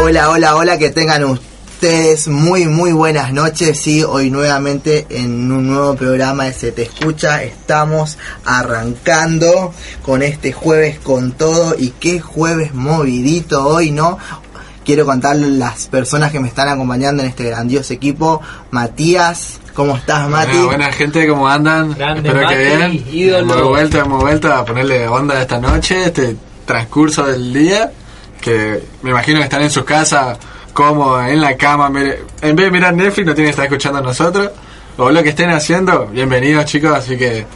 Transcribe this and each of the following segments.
Hola, hola, hola, que tengan ustedes muy, muy buenas noches. Sí, hoy nuevamente en un nuevo programa de Se Te Escucha. Estamos arrancando con este jueves con todo. Y qué jueves movidito hoy, ¿no? Quiero contarles las personas que me están acompañando en este grandioso equipo. Matías, ¿cómo estás, Mati? Buena, buena gente, ¿cómo andan? Grande, Espero Mati, que bien. ídolo. Hemos vuelto, hemos vuelto a ponerle onda esta noche, este transcurso del día. Que me imagino que están en sus casas, cómodos, en la cama. mire- En vez de mirar Netflix, no tienen que estar escuchando a nosotros. O lo que estén haciendo, bienvenidos chicos, así que.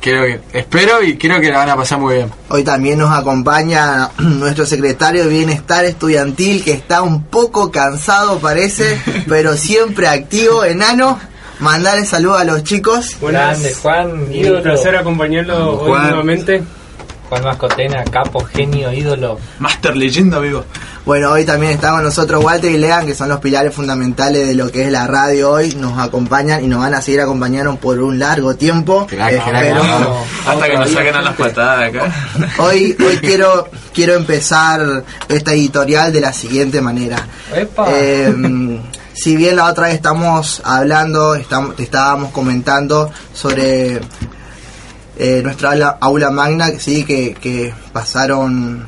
Creo que, espero y creo que la van a pasar muy bien. Hoy también nos acompaña nuestro secretario de Bienestar Estudiantil, que está un poco cansado parece, pero siempre activo. Enano, mandarle saludos a los chicos. Grande, Juan, Un ídolo. placer acompañarlo hoy nuevamente. Juan Mascotena, capo, genio, ídolo. Master leyenda vivo. Bueno, hoy también está con nosotros Walter y Lean, que son los pilares fundamentales de lo que es la radio hoy. Nos acompañan y nos van a seguir acompañando por un largo tiempo. Vamos. Hasta que nos saquen a las patadas acá. Hoy, hoy quiero, quiero empezar esta editorial de la siguiente manera. Epa. Eh, si bien la otra vez estamos hablando, estamos, te estábamos comentando sobre eh, nuestra aula, aula magna, sí, que, que pasaron,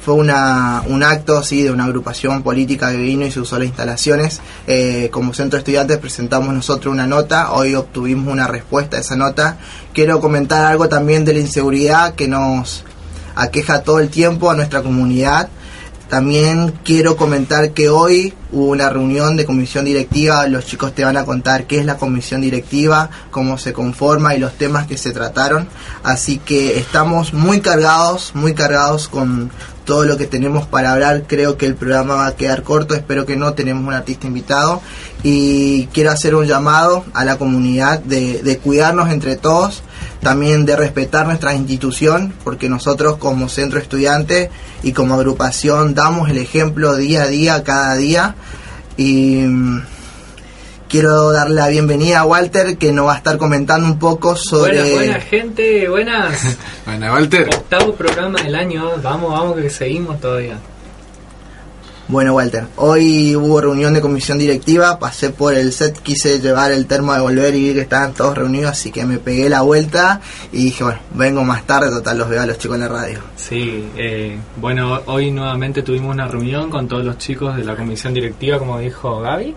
fue una, un acto sí, de una agrupación política que vino y se usó las instalaciones. Eh, como centro de estudiantes presentamos nosotros una nota, hoy obtuvimos una respuesta a esa nota. Quiero comentar algo también de la inseguridad que nos aqueja todo el tiempo a nuestra comunidad. También quiero comentar que hoy hubo una reunión de comisión directiva, los chicos te van a contar qué es la comisión directiva, cómo se conforma y los temas que se trataron. Así que estamos muy cargados, muy cargados con todo lo que tenemos para hablar. Creo que el programa va a quedar corto, espero que no, tenemos un artista invitado y quiero hacer un llamado a la comunidad de, de cuidarnos entre todos también de respetar nuestra institución, porque nosotros como centro estudiante y como agrupación damos el ejemplo día a día, cada día. Y mm, quiero darle la bienvenida a Walter, que nos va a estar comentando un poco sobre... Buenas, buenas, gente, buenas. Bueno, Walter, Octavo programa del año. Vamos, vamos, que seguimos todavía. Bueno, Walter, hoy hubo reunión de comisión directiva, pasé por el set, quise llevar el termo de volver y vi que estaban todos reunidos, así que me pegué la vuelta y dije, bueno, vengo más tarde, total, los veo a los chicos en la radio. Sí, eh, bueno, hoy nuevamente tuvimos una reunión con todos los chicos de la comisión directiva, como dijo Gaby.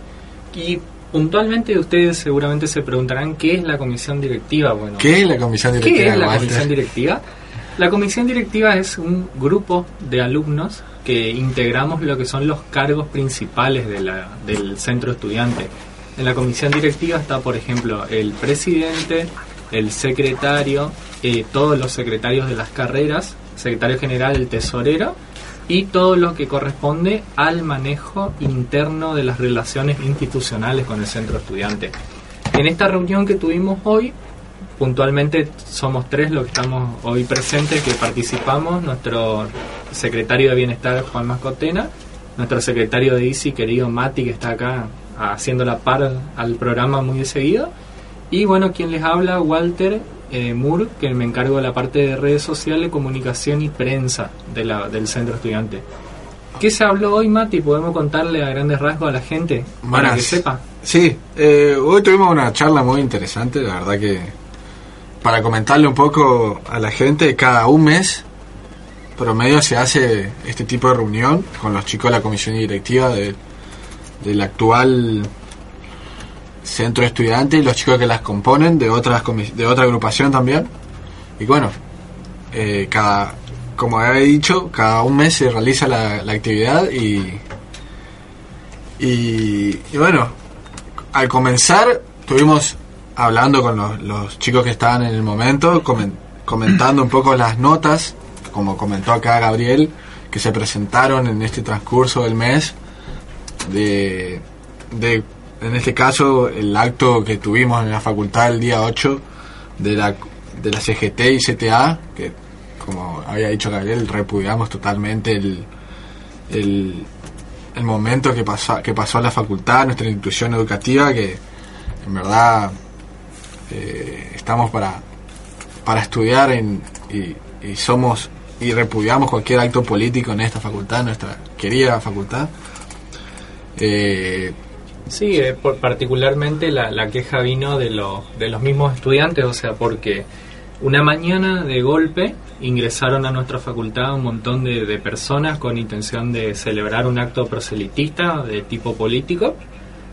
Y puntualmente ustedes seguramente se preguntarán qué es la comisión directiva. Bueno, ¿qué es la comisión directiva? ¿Qué es la Walter? comisión directiva? La comisión directiva es un grupo de alumnos que integramos lo que son los cargos principales del centro estudiante. En la comisión directiva está, por ejemplo, el presidente, el secretario, eh, todos los secretarios de las carreras, secretario general, el tesorero y todo lo que corresponde al manejo interno de las relaciones institucionales con el centro estudiante. En esta reunión que tuvimos hoy, puntualmente somos tres los que estamos hoy presentes que participamos, nuestro secretario de Bienestar Juan Mascotena, nuestro secretario de ICI querido Mati que está acá haciendo la par al programa muy de seguido, y bueno, quien les habla, Walter eh, Moore, que me encargo de la parte de redes sociales, comunicación y prensa de la, del centro estudiante. ¿Qué se habló hoy, Mati? ¿Podemos contarle a grandes rasgos a la gente para que sepa? Sí, eh, hoy tuvimos una charla muy interesante, la verdad que para comentarle un poco a la gente, cada un mes promedio se hace este tipo de reunión con los chicos de la comisión directiva de- del actual centro estudiante y los chicos que las componen de otras de otra agrupación también. Y bueno, eh, cada como había dicho, cada un mes se realiza la, la actividad y, y, y bueno, al comenzar estuvimos hablando con los, los chicos que estaban en el momento, comen- comentando un poco las notas, como comentó acá Gabriel, que se presentaron en este transcurso del mes, de, de en este caso el acto que tuvimos en la facultad el día 8 de la, de la CGT y CTA, que como había dicho Gabriel, repudiamos totalmente el, el, el momento que pasó, que pasó en la facultad, nuestra institución educativa, que en verdad eh, estamos para, para estudiar en- y, somos y repudiamos cualquier acto político en esta facultad, nuestra querida facultad. Eh, Sí, eh, por- particularmente la, la queja vino de, los de los mismos estudiantes, o sea, porque una mañana de golpe ingresaron a nuestra facultad un montón de, de personas con intención de celebrar un acto proselitista de tipo político,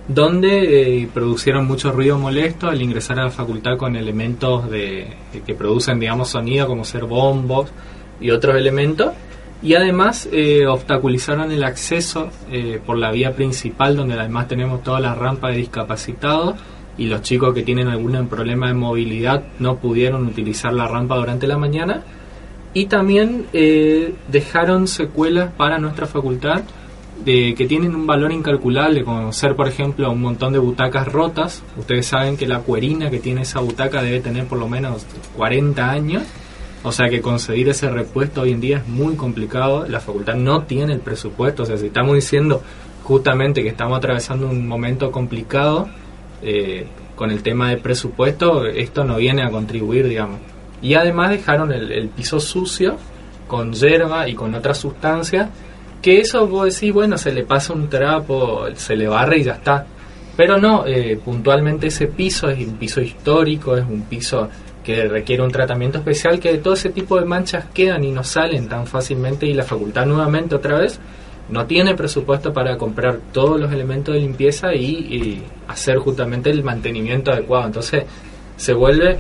donde eh, producieron mucho ruido molesto al ingresar a la facultad con elementos de, de que producen, digamos, sonido, como ser bombos y otros elementos. Y además eh, obstaculizaron el acceso eh, por la vía principal, donde además tenemos toda la rampa de discapacitados y los chicos que tienen algún problema de movilidad no pudieron utilizar la rampa durante la mañana. Y también eh, dejaron secuelas para nuestra facultad de, que tienen un valor incalculable, como ser, por ejemplo, un montón de butacas rotas. Ustedes saben que la cuerina que tiene esa butaca debe tener por lo menos 40 años. O sea que conseguir ese repuesto hoy en día es muy complicado. La facultad no tiene el presupuesto. O sea, si estamos diciendo justamente que estamos atravesando un momento complicado eh, con el tema de presupuesto, esto no viene a contribuir, digamos. Y además dejaron el, el piso sucio con hierba y con otras sustancias que eso vos decís, bueno, se le pasa un trapo, se le barre y ya está. Pero no, eh, puntualmente ese piso es un piso histórico, es un piso que requiere un tratamiento especial, que todo ese tipo de manchas quedan y no salen tan fácilmente y la facultad nuevamente otra vez no tiene presupuesto para comprar todos los elementos de limpieza y, y hacer justamente el mantenimiento adecuado. Entonces se vuelve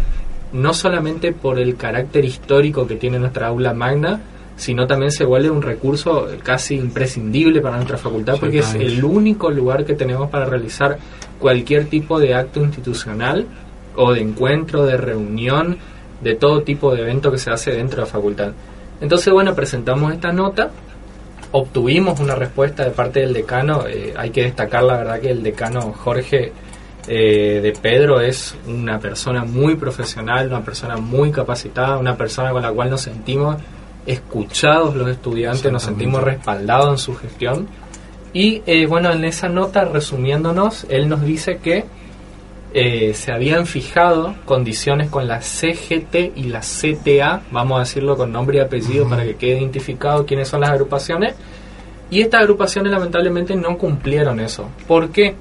no solamente por el carácter histórico que tiene nuestra aula magna, sino también se vuelve un recurso casi imprescindible para nuestra facultad porque es el único lugar que tenemos para realizar cualquier tipo de acto institucional o de encuentro, de reunión, de todo tipo de evento que se hace dentro de la facultad. Entonces, bueno, presentamos esta nota, obtuvimos una respuesta de parte del decano, eh, hay que destacar la verdad que el decano Jorge eh, de Pedro es una persona muy profesional, una persona muy capacitada, una persona con la cual nos sentimos escuchados los estudiantes, nos sentimos respaldados en su gestión. Y eh, bueno, en esa nota, resumiéndonos, él nos dice que eh, se habían fijado condiciones con la CGT y la CTA, vamos a decirlo con nombre y apellido para que quede identificado quiénes son las agrupaciones, y estas agrupaciones lamentablemente no cumplieron eso. ¿Por qué?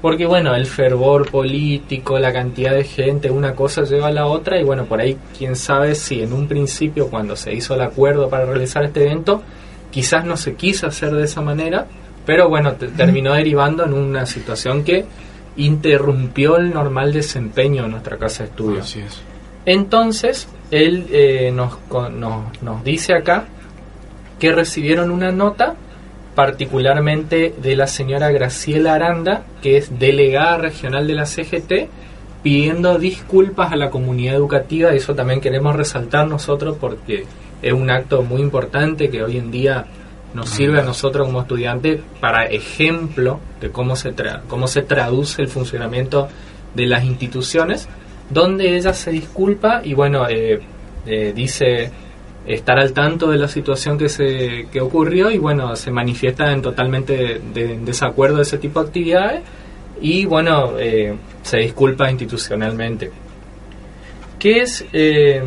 Porque bueno, el fervor político, la cantidad de gente, una cosa lleva a la otra y bueno, por ahí quién sabe si en un principio cuando se hizo el acuerdo para realizar este evento, quizás no se quiso hacer de esa manera, pero bueno, te- terminó derivando en una situación que interrumpió el normal desempeño de nuestra casa de estudio. Así es. Entonces, él eh, nos, nos, nos dice acá que recibieron una nota particularmente de la señora Graciela Aranda, que es delegada regional de la CGT, pidiendo disculpas a la comunidad educativa. Eso también queremos resaltar nosotros porque es un acto muy importante que hoy en día nos sirve a nosotros como estudiantes para ejemplo de cómo se, tra- cómo se traduce el funcionamiento de las instituciones, donde ella se disculpa y bueno, eh, eh, dice estar al tanto de la situación que se que ocurrió y bueno, se manifiesta en totalmente de- en desacuerdo de ese tipo de actividades y bueno, eh, se disculpa institucionalmente. ¿Qué es eh,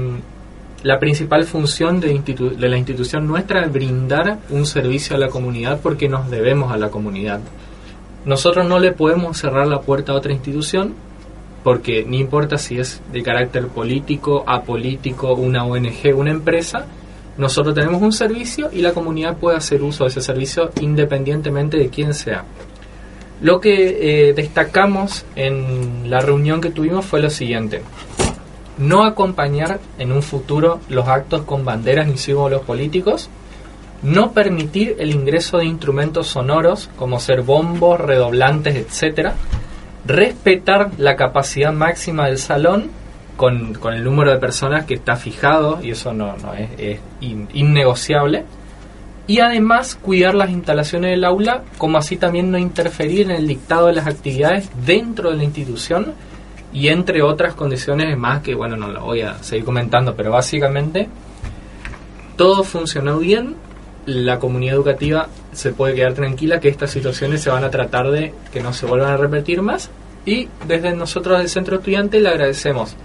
la principal función de, de la institución nuestra? Brindar un servicio a la comunidad porque nos debemos a la comunidad. Nosotros no le podemos cerrar la puerta a otra institución porque no importa si es de carácter político, apolítico, una ONG, una empresa, nosotros tenemos un servicio y la comunidad puede hacer uso de ese servicio independientemente de quién sea. Lo que eh, destacamos en la reunión que tuvimos fue lo siguiente. No acompañar en un futuro los actos con banderas ni símbolos políticos. No permitir el ingreso de instrumentos sonoros como ser bombos, redoblantes, etcétera respetar la capacidad máxima del salón con, con el número de personas que está fijado y eso no, no es, es in- innegociable. Y además cuidar las instalaciones del aula como así también no interferir en el dictado de las actividades dentro de la institución y entre otras condiciones más que bueno no lo voy a seguir comentando pero básicamente todo funcionó bien la comunidad educativa se puede quedar tranquila que estas situaciones se van a tratar de que no se vuelvan a repetir más y desde nosotros del centro estudiante le agradecemos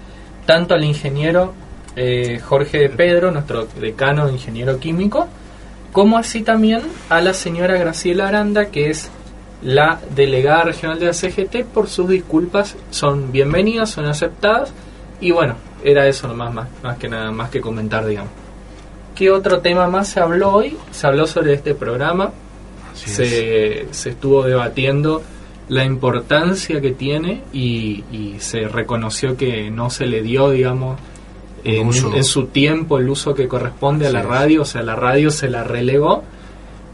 tanto al ingeniero eh, Jorge de Pedro, nuestro decano de ingeniero químico, como así también a la señora Graciela Aranda, que es la delegada regional de la CGT, por sus disculpas. Son bienvenidas, son aceptadas. Y bueno, era eso nomás, más, más que nada, más que comentar, digamos. ¿Qué otro tema más se habló hoy? Se habló sobre este programa. Es. Se, se estuvo debatiendo la importancia que tiene y, y se reconoció que no se le dio, digamos, en, en su tiempo el uso que corresponde a la radio, o sea, la radio se la relegó,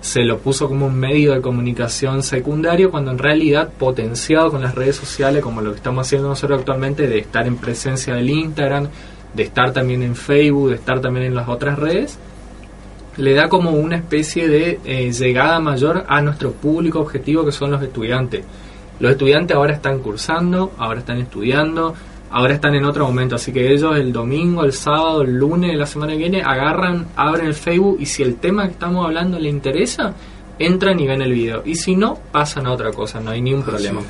se lo puso como un medio de comunicación secundario, cuando en realidad potenciado con las redes sociales, como lo que estamos haciendo nosotros actualmente, de estar en presencia del Instagram, de estar también en Facebook, de estar también en las otras redes, le da como una especie de eh, llegada mayor a nuestro público objetivo que son los estudiantes. Los estudiantes ahora están cursando, ahora están estudiando, ahora están en otro momento, así que ellos el domingo, el sábado, el lunes de la semana que viene agarran, abren el Facebook y si el tema que estamos hablando les interesa, entran y ven el video. Y si no, pasan a otra cosa, no hay ningún problema.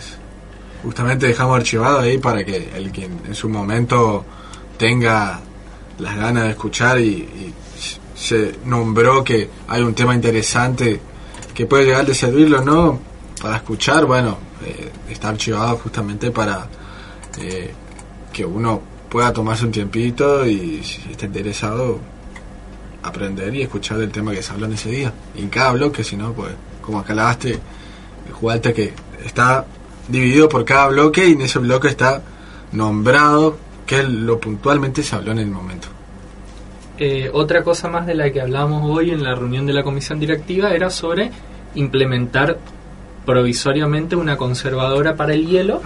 Justamente dejamos archivado ahí para que el que en su momento tenga las ganas de escuchar y, se nombró que hay un tema interesante que puede llegar de servirlo no para escuchar, bueno, eh, está archivado justamente para eh, que uno pueda tomarse un tiempito y si está interesado aprender y escuchar del tema que se habla en ese día. Y en cada bloque, si no, pues como acá hablaste, jugaste que está dividido por cada bloque y en ese bloque está nombrado que lo puntualmente se habló en el momento. Eh, otra cosa más de la que hablamos hoy en la reunión de la comisión directiva era sobre implementar provisoriamente una conservadora para el hielo,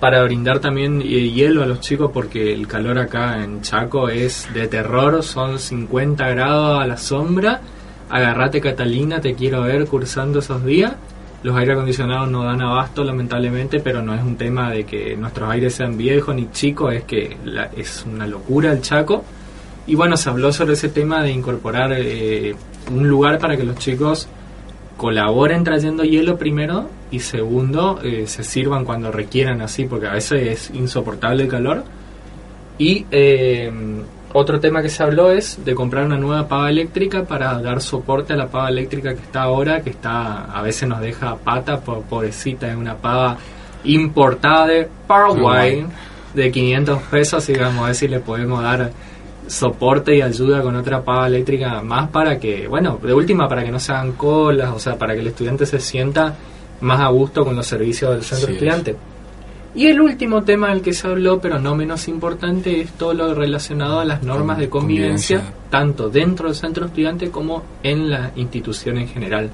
para brindar también eh, hielo a los chicos porque el calor acá en Chaco es de terror, son 50 grados a la sombra. Agarrate Catalina, te quiero ver cursando esos días. Los aire acondicionados no dan abasto lamentablemente, pero no es un tema de que nuestros aires sean viejos ni chicos, es que es una locura el Chaco. Y bueno, se habló sobre ese tema de incorporar eh, un lugar para que los chicos colaboren trayendo hielo primero y segundo eh, se sirvan cuando requieran así, porque a veces es insoportable el calor. Y eh, otro tema que se habló es de comprar una nueva pava eléctrica para dar soporte a la pava eléctrica que está ahora, que está a veces nos deja a pata, po- pobrecita, es una pava importada de Paraguay de 500 pesos, digamos, a ver si le podemos dar soporte y ayuda con otra pava eléctrica más para que, bueno, de última para que no se hagan colas, o sea, para que el estudiante se sienta más a gusto con los servicios del centro Así es. Y el último tema del que se habló, pero no menos importante, es todo lo relacionado a las normas de convivencia, Convivencia. tanto dentro del centro estudiante como en la institución en general.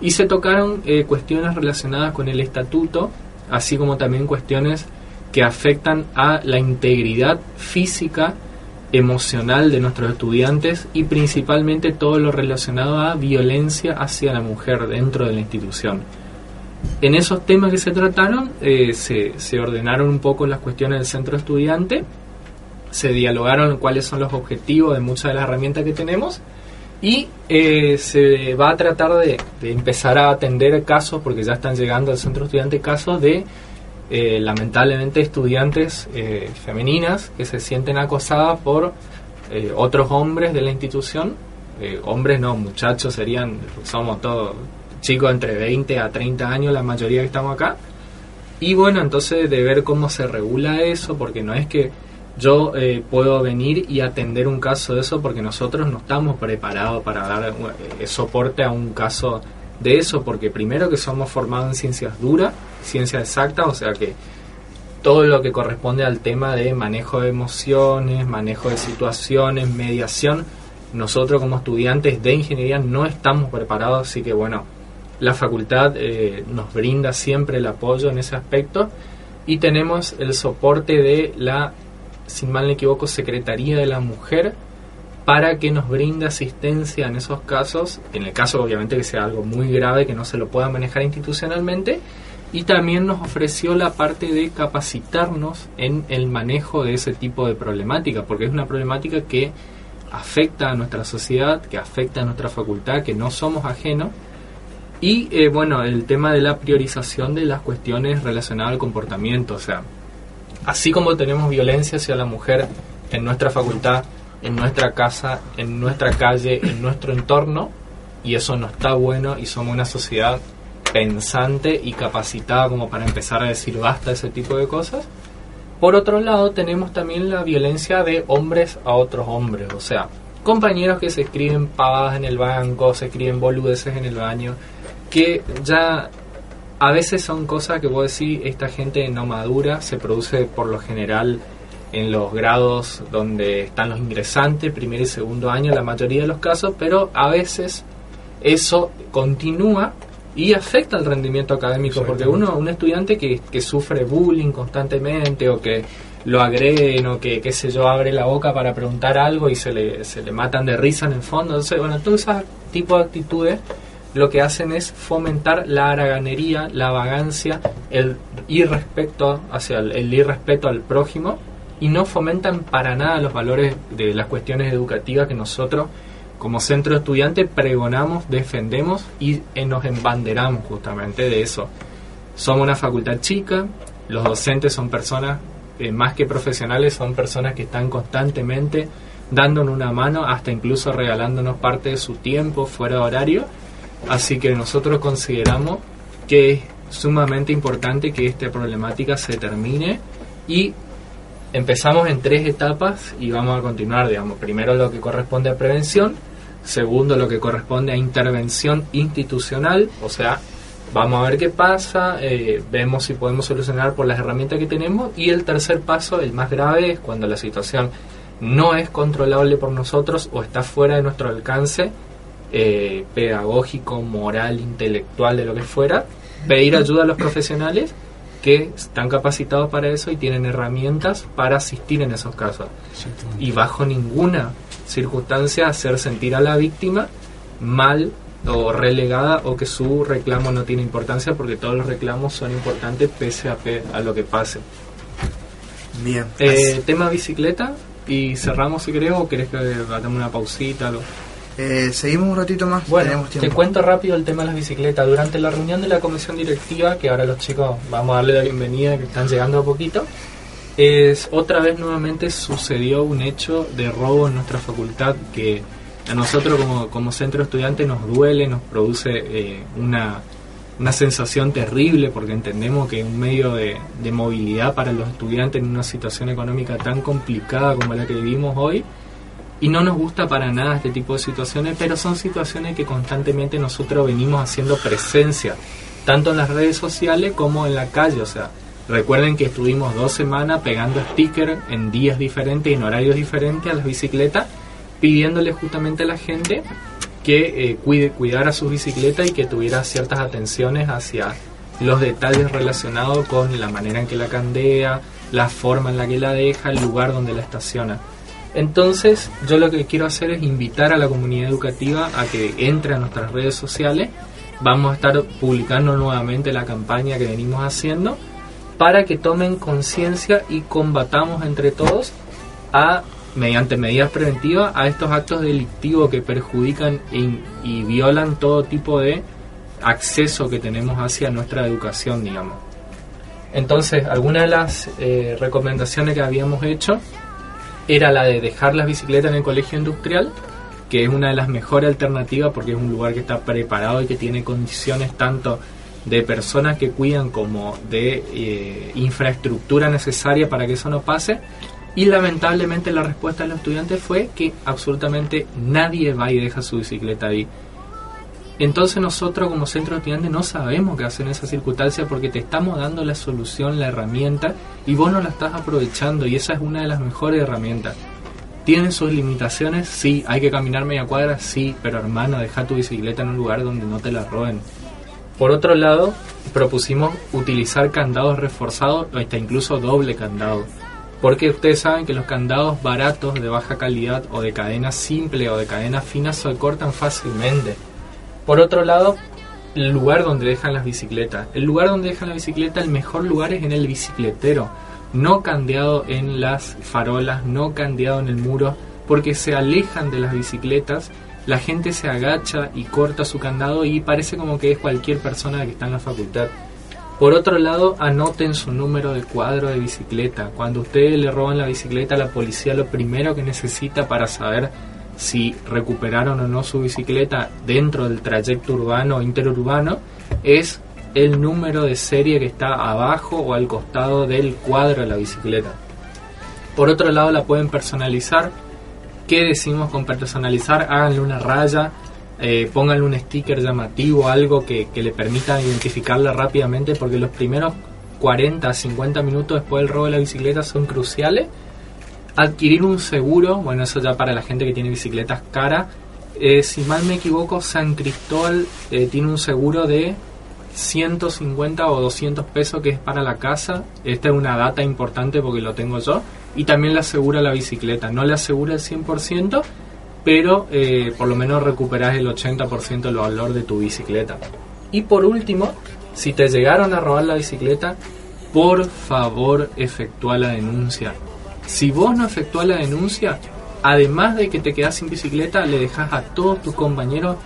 Y se tocaron eh, cuestiones relacionadas con el estatuto, así como también cuestiones que afectan a la integridad física, emocional de nuestros estudiantes y principalmente todo lo relacionado a violencia hacia la mujer dentro de la institución. En esos temas que se trataron, eh, se, se ordenaron un poco las cuestiones del centro estudiante, se dialogaron cuáles son los objetivos de muchas de las herramientas que tenemos y eh, se va a tratar de, empezar a atender casos, porque ya están llegando al centro estudiante casos de eh, lamentablemente estudiantes eh, femeninas que se sienten acosadas por otros hombres de la institución. Hombres no, muchachos serían, somos todos chicos entre 20 a 30 años, la mayoría que estamos acá. Y bueno, entonces de ver cómo se regula eso, porque no es que yo eh, puedo venir y atender un caso de eso, porque nosotros no estamos preparados para dar eh, soporte a un caso de eso, porque primero que somos formados en ciencias duras, ciencias exactas, o sea que todo lo que corresponde al tema de manejo de emociones, manejo de situaciones, mediación, nosotros como estudiantes de ingeniería no estamos preparados, así que bueno, la facultad eh, nos brinda siempre el apoyo en ese aspecto. Y tenemos el soporte de la, sin mal me equivoco, Secretaría de la Mujer para que nos brinde asistencia en esos casos, en el caso obviamente que sea algo muy grave que no se lo pueda manejar institucionalmente, y también nos ofreció la parte de capacitarnos en el manejo de ese tipo de problemática, porque es una problemática que afecta a nuestra sociedad, que afecta a nuestra facultad, que no somos ajenos, y eh, bueno, el tema de la priorización de las cuestiones relacionadas al comportamiento, o sea, así como tenemos violencia hacia la mujer en nuestra facultad, en nuestra casa, en nuestra calle, en nuestro entorno, y eso no está bueno y somos una sociedad pensante y capacitada como para empezar a decir basta ese tipo de cosas. Por otro lado, tenemos también la violencia de hombres a otros hombres, o sea, compañeros que se escriben pavadas en el banco, se escriben boludeces en el baño, que ya a veces son cosas que vos decís, esta gente no madura, se produce por lo general en los grados donde están los ingresantes, primer y segundo año, la mayoría de los casos, pero a veces eso continúa y afecta el rendimiento académico, porque uno, un estudiante que, que sufre bullying constantemente o que lo agreden o que, qué sé yo, abre la boca para preguntar algo y se le, se le matan de risa en el fondo, entonces, bueno, todo ese tipo de actitudes lo que hacen es fomentar la haraganería, la vagancia, el irrespeto hacia el, irrespeto al prójimo y no fomentan para nada los valores de las cuestiones educativas que nosotros como centro estudiante pregonamos, defendemos y eh, nos embanderamos justamente de eso. Somos una facultad chica, los docentes son personas eh, más que profesionales, son personas que están constantemente dándonos una mano, hasta incluso regalándonos parte de su tiempo fuera de horario. Así que nosotros consideramos que es sumamente importante que esta problemática se termine y empezamos en tres etapas y vamos a continuar, digamos, primero lo que corresponde a prevención, segundo lo que corresponde a intervención institucional, o sea, vamos a ver qué pasa, eh, vemos si podemos solucionar por las herramientas que tenemos y el tercer paso, el más grave, es cuando la situación no es controlable por nosotros o está fuera de nuestro alcance eh, pedagógico, moral, intelectual, de lo que fuera, pedir ayuda a los profesionales que están capacitados para eso y tienen herramientas para asistir en esos casos. Y bajo ninguna circunstancia hacer sentir a la víctima mal o relegada o que su reclamo no tiene importancia porque todos los reclamos son importantes pese a, a lo que pase. Bien. Eh, tema bicicleta y cerramos si querés o querés que hagamos una pausita. Algo. Eh, seguimos un ratito más. Bueno, te cuento rápido el tema de las bicicletas. Durante la reunión de la comisión directiva, que ahora los chicos vamos a darle la bienvenida, que están llegando a poquito, es otra vez nuevamente sucedió un hecho de robo en nuestra facultad que a nosotros como, como centro estudiante nos duele, nos produce eh, una, una sensación terrible porque entendemos que un medio de, de movilidad para los estudiantes en una situación económica tan complicada como la que vivimos hoy y no nos gusta para nada este tipo de situaciones, pero son situaciones que constantemente nosotros venimos haciendo presencia, tanto en las redes sociales como en la calle. O sea, recuerden que estuvimos dos semanas pegando stickers en días diferentes y en horarios diferentes a las bicicletas, pidiéndole justamente a la gente que eh, cuide, cuidara su bicicleta y que tuviera ciertas atenciones hacia los detalles relacionados con la manera en que la candea, la forma en la que la deja, el lugar donde la estaciona. Entonces, yo lo que quiero hacer es invitar a la comunidad educativa a que entre a nuestras redes sociales. Vamos a estar publicando nuevamente la campaña que venimos haciendo para que tomen conciencia y combatamos entre todos a mediante medidas preventivas a estos actos delictivos que perjudican y, violan todo tipo de acceso que tenemos hacia nuestra educación, digamos. Entonces, algunas de las eh, recomendaciones que habíamos hecho era la de dejar las bicicletas en el colegio industrial, que es una de las mejores alternativas porque es un lugar que está preparado y que tiene condiciones tanto de personas que cuidan como de eh, infraestructura necesaria para que eso no pase. Y lamentablemente la respuesta de los estudiantes fue que absolutamente nadie va y deja su bicicleta ahí. Entonces nosotros como centro de estudiantes no sabemos qué hacer en esa circunstancia porque te estamos dando la solución, la herramienta y vos no la estás aprovechando y esa es una de las mejores herramientas. ¿Tienen sus limitaciones? Sí. ¿Hay que caminar media cuadra? Sí. Pero hermano, deja tu bicicleta en un lugar donde no te la roben. Por otro lado, propusimos utilizar candados reforzados o hasta incluso doble candado. Porque ustedes saben que los candados baratos de baja calidad o de cadena simple o de cadena fina se cortan fácilmente. Por otro lado, el lugar donde dejan las bicicletas. El lugar donde dejan la bicicleta, el mejor lugar es en el bicicletero. No candeado en las farolas, no candeado en el muro, porque se alejan de las bicicletas. La gente se agacha y corta su candado y parece como que es cualquier persona que está en la facultad. Por otro lado, anoten su número de cuadro de bicicleta. Cuando ustedes le roban la bicicleta la policía, lo primero que necesita para saber si recuperaron o no su bicicleta dentro del trayecto urbano o interurbano es el número de serie que está abajo o al costado del cuadro de la bicicleta. Por otro lado, la pueden personalizar. ¿Qué decimos con personalizar? Háganle una raya, eh, pónganle un sticker llamativo, algo que, que le permita identificarla rápidamente, porque los primeros 40, 50 minutos después del robo de la bicicleta son cruciales. Adquirir un seguro, bueno, eso ya para la gente que tiene bicicletas cara. Eh, si mal me equivoco, San Cristóbal eh, tiene un seguro de 150 o 200 pesos que es para la casa. Esta es una data importante porque lo tengo yo. Y también le asegura la bicicleta. No le asegura el 100%, pero eh, por lo menos recuperas el 80% del valor de tu bicicleta. Y por último, si te llegaron a robar la bicicleta, por favor efectúa la denuncia. Si vos no efectúas la denuncia, además de que te quedas sin bicicleta, le dejas a todos tus compañeros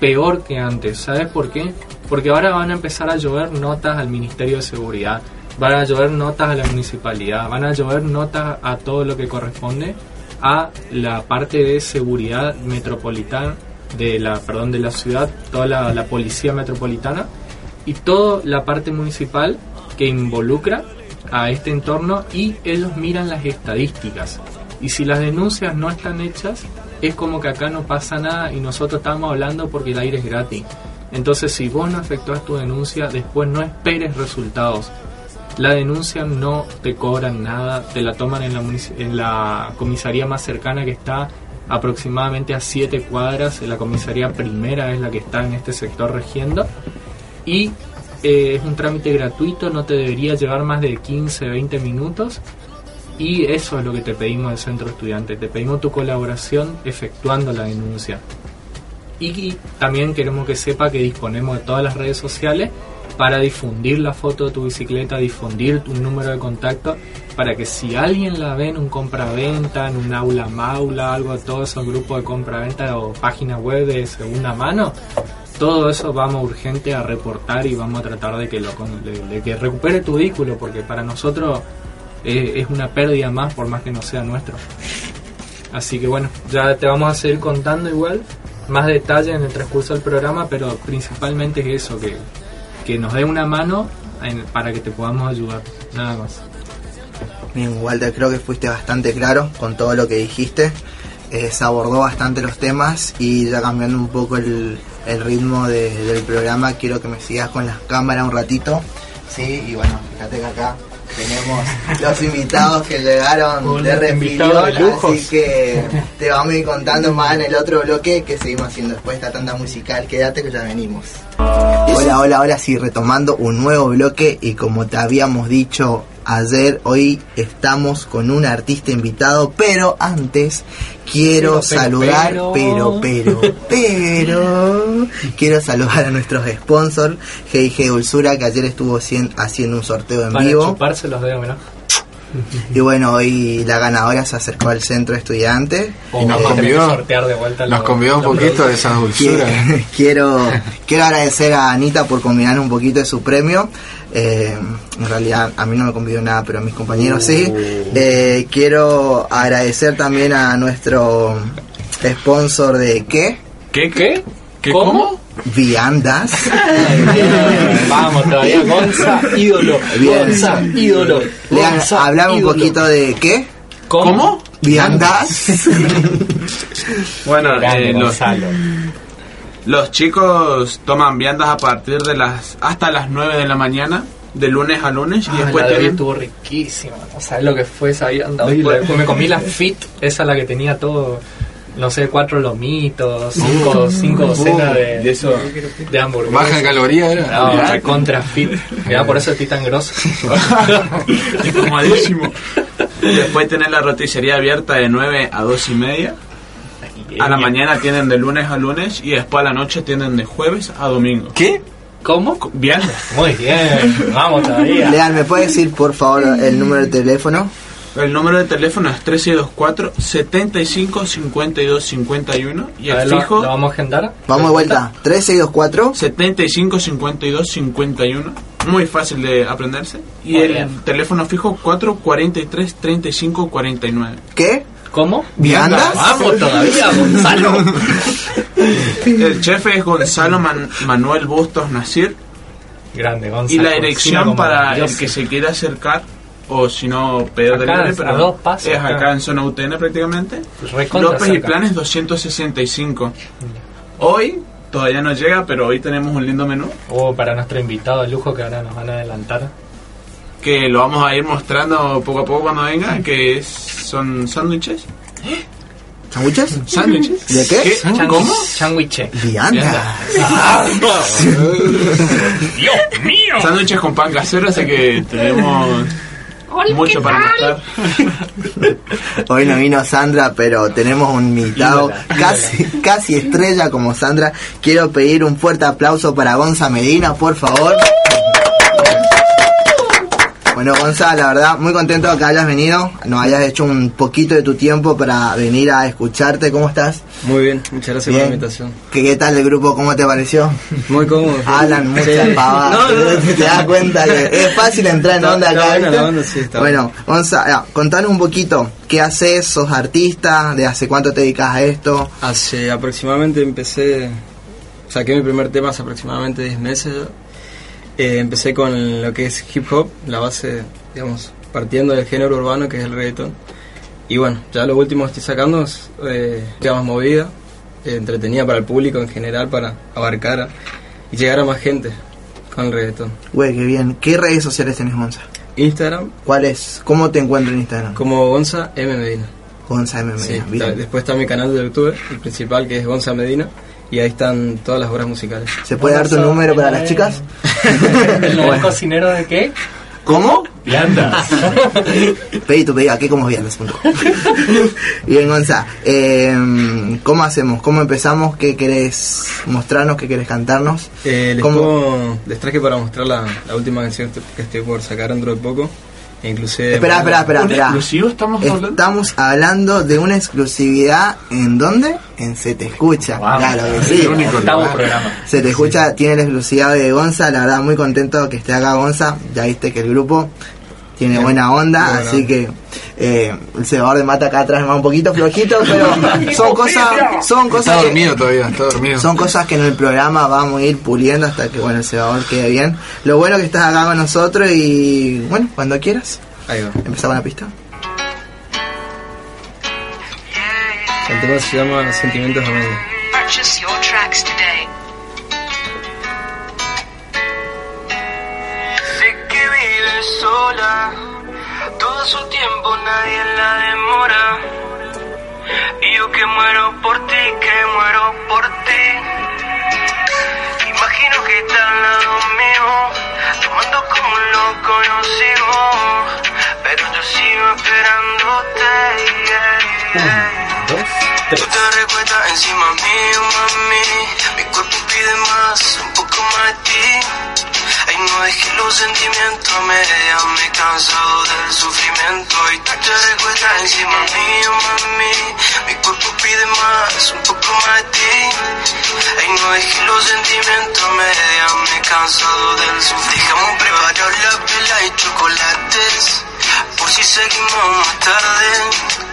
peor que antes. ¿Sabes por qué? Porque ahora van a empezar a llover notas al Ministerio de Seguridad, van a llover notas a la municipalidad, van a llover notas a todo lo que corresponde a la parte de seguridad metropolitana de la perdón de la ciudad, toda la, la policía metropolitana y toda la parte municipal que involucra a este entorno y ellos miran las estadísticas. Y si las denuncias no están hechas, es como que acá no pasa nada y nosotros estamos hablando porque el aire es gratis. Entonces, si vos no efectuás tu denuncia, después no esperes resultados. La denuncia no te cobran nada, te la toman en la, en comisaría más cercana que está aproximadamente a 7 cuadras. La comisaría primera es la que está en este sector regiendo. Y eh, es un trámite gratuito, no te debería llevar más de 15, 20 minutos. Y eso es lo que te pedimos del centro estudiante. Te pedimos tu colaboración efectuando la denuncia. Y, también queremos que sepa que disponemos de todas las redes sociales para difundir la foto de tu bicicleta, difundir tu número de contacto, para que si alguien la ve en un compra-venta, en un aula maula, algo de todos esos grupos de compra-venta o páginas web de segunda mano, todo eso vamos urgente a reportar y vamos a tratar de que lo de, de que recupere tu vehículo, porque para nosotros es una pérdida más por más que no sea nuestro. Así que bueno, ya te vamos a seguir contando igual más detalles en el transcurso del programa, pero principalmente es eso, que, que nos dé una mano para que te podamos ayudar, nada más. Bien, Walter, creo que fuiste bastante claro con todo lo que dijiste. Eh, se abordó bastante los temas y ya cambiando un poco el, el ritmo de- del programa, quiero que me sigas con las cámaras un ratito. Sí, y bueno, fíjate que acá tenemos los invitados que llegaron de lujos. así que te vamos a ir contando más en el otro bloque que seguimos haciendo después de esta tanda musical. Quédate que ya venimos. Hola, hola, hola, sí, retomando un nuevo bloque y como te habíamos dicho ayer, hoy estamos con un artista invitado, pero antes quiero Pero, saludar, pero. pero, pero, pero, quiero saludar a nuestros sponsors, G&G Dulzura, que ayer estuvo cien- haciendo un sorteo en Para vivo. chuparse los dedos, ¿no? Y bueno, hoy la ganadora se acercó al centro estudiante. Y nos vamos a tener que convidó- sortear de vuelta Nos los- convidó un poquito de esas dulzuras. Qui- quiero quiero agradecer a Anita por combinar un poquito de su premio Eh, en realidad a mí no me convidó nada pero a mis compañeros sí Eh, quiero agradecer también a nuestro sponsor de qué ¿Qué? ¿Qué? ¿Qué, ¿Cómo? viandas Vamos todavía, Gonza, ídolo. Bien. Gonza, ídolo. Lean, Gonza, hablame un poquito de qué ¿Cómo? viandas Bueno, Grande, eh, los. Los chicos toman viandas a partir de las hasta las 9 de la mañana, de lunes a lunes, y Ah, después la de tienen... estuvo riquísima. No sabes lo que fue esa vianda. La- Me comí la fit, esa la que tenía todo, no sé, cuatro lomitos, cinco, cinco docenas de, y eso- de hamburguesas. Baja en caloría era. No, contra fit. Mira, por eso estoy tan grosso. Incomomadísimo. Después tienen la roticería abierta de 9 a 2 y media. A la mañana tienen de lunes a lunes y después a la noche tienen de jueves a domingo. ¿Qué? ¿Cómo? Viandas. Muy bien, vamos todavía. Lean, ¿me puede decir por favor el número de teléfono? El número de teléfono es 3624 75 52 51 y el ver, lo- fijo ¿Lo, vamos a agendar? Vamos de vuelta. 3624. 75 52 51. Muy fácil de aprenderse. Y Muy el bien. teléfono fijo 443 35 49. ¿Qué? ¿Cómo? ¿Viandas? Vamos todavía, Gonzalo. El jefe es Gonzalo Man- Manuel Bustos Nasir. Grande, Gonzalo. Y la dirección para el Dios. que se quiera acercar, o si no, pedir Acá, delivery, a pero dos pasos, es acá. acá en zona UTN prácticamente. Recontra López y. Planes 265. Hoy todavía no llega, pero hoy tenemos un lindo menú Oh, para nuestro invitado de lujo que ahora nos van a adelantar. Que lo vamos a ir mostrando poco a poco cuando venga, que es, son sándwiches. ¿Sándwiches? ¿Sándwiches? ¿De qué? ¿Cómo? Changuiche. Vianda. ¡Dios mío! Sándwiches con pan casero, así que tenemos mucho para mostrar. Hoy no vino Sandra, pero tenemos un invitado Ídola, casi, casi estrella como Sandra. Quiero pedir un fuerte aplauso para Gonza Medina, por favor. Bueno, Gonza, la verdad, muy contento de que hayas venido, nos hayas hecho un poquito de tu tiempo para venir a escucharte. ¿Cómo estás? Muy bien, muchas gracias por Bien. la invitación. ¿Qué, qué tal el grupo? ¿Cómo te pareció? Muy cómodo. Hablan muchas Sí. pavadas. No, no, Te das cuenta que es fácil entrar en Está- onda acá. buena la onda, sí, está bueno, Gonza, ah, contanos un poquito. ¿Qué haces? ¿Sos artista? ¿De hace cuánto te dedicas a esto? Hace aproximadamente empecé, saqué mi primer tema hace aproximadamente 10 meses. ya. Eh, empecé con lo que es hip hop, la base, digamos, partiendo del género urbano que es el reggaetón. Y bueno, ya lo último que estoy sacando es eh, temas movida, eh, entretenida para el público en general, para abarcar a- y llegar a más gente con el reggaetón. Güey, qué bien. ¿Qué redes sociales tenés, Gonza? Instagram, ¿Cuál es? ¿Cómo te encuentro en Instagram? como Gonza M. Medina. Gonza M. Sí, Medina. Bien. después está mi canal de YouTube, el principal que es Gonza Medina, y ahí están todas las obras musicales. ¿Se puede dar tu número para las chicas? ¿El Bueno. cocinero de qué? ¿Cómo? Viandas. Pedí tu pedido, aquí como viandas. Bien, Gonza. eh, ¿Cómo hacemos? ¿Cómo empezamos? ¿Qué querés mostrarnos? ¿Qué querés cantarnos? Eh, les, ¿Cómo? puedo- les traje para mostrar la, la última canción que estoy- que estoy por sacar dentro de poco. Inclusive... Espera, espera, espera, ¿Un espera. exclusivo estamos hablando? Estamos hablando de una exclusividad en dónde? En Se Te Escucha. Wow. Claro que sí. El único programa. Se Te Escucha tiene la exclusividad de Gonza. La verdad, muy contento que esté acá Gonza. Ya viste que el grupo tiene Bien. buena onda. Así que eh, el cebador de mata acá atrás va un poquito flojito, pero son cosas, son cosas Está que- dormido todavía, está dormido. son cosas que en el programa vamos a ir puliendo hasta que bueno el cebador quede bien. Lo bueno que estás acá con nosotros y bueno, cuando quieras, Ahí va. empezamos la pista. El tema se llama Sentimientos a medio. Nadie la demora. Y yo que muero por ti, que muero por ti. Imagino que está al lado mío, tomando como un loco yo sigo. Pero yo sigo esperándote. yeah, yeah. Dos, Tú te recuestas encima mío, mami. Mi cuerpo pide más, un poco más de ti. No dejes los sentimientos a medias, me he cansado del sufrimiento. Y tú te recuestas encima mío, mami. Mi cuerpo pide más, un poco más de ti. Ay, no dejes los sentimientos a medias, me he cansado del sufrimiento. Dejamos preparar la vela y chocolates. Por si seguimos más tarde.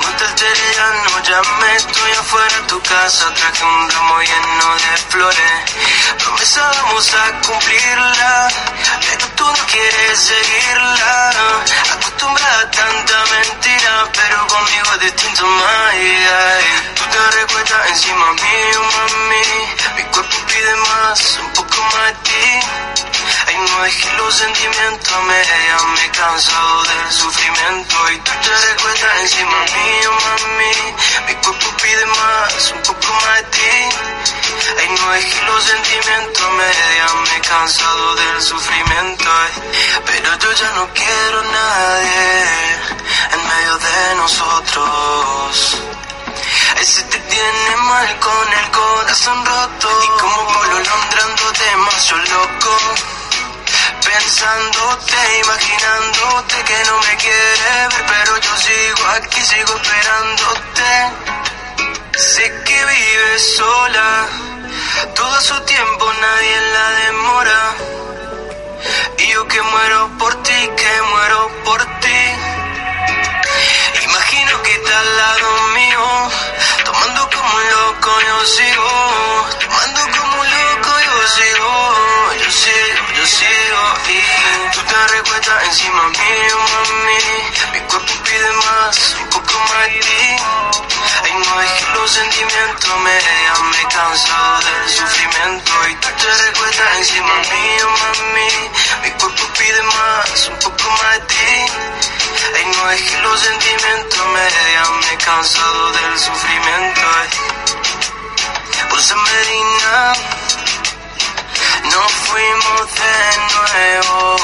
No te alteres, ya no llame, estoy afuera de tu casa, traje un ramo lleno de flores. Promesa vamos a cumplirla, pero tú no quieres seguirla. Acostumbrada a tanta mentira, pero conmigo es distinto, más. Tú te recuestas encima mío, mami, mi cuerpo pide más, un poco más de ti. No dejes los sentimientos a medias, me cansado del sufrimiento y tú te recuestas encima mío, mami. Mi cuerpo pide más, un poco más de ti. Ay, no dejes los sentimientos a medias, me cansado del sufrimiento. ay. Pero yo ya no quiero nadie en medio de nosotros. Ese te tiene mal con el corazón roto Y como Polo Londra ando demasiado loco Pensándote, imaginándote que no me quiere ver, pero yo sigo aquí, sigo esperándote. Sé que vive sola, todo su tiempo nadie la demora. Y yo que muero por ti, que muero por ti. Y tú te recuestas encima mío, mami, mi cuerpo pide más, un poco más de ti. Ay, no es que los sentimientos me dejan, me cansado del sufrimiento y tú te recuestas encima mío, mami, mi cuerpo pide más, un poco más de ti. Ay, no es que los sentimientos me dejan, me cansado del sufrimiento. Pulsa Medina, nos fuimos de nuevo,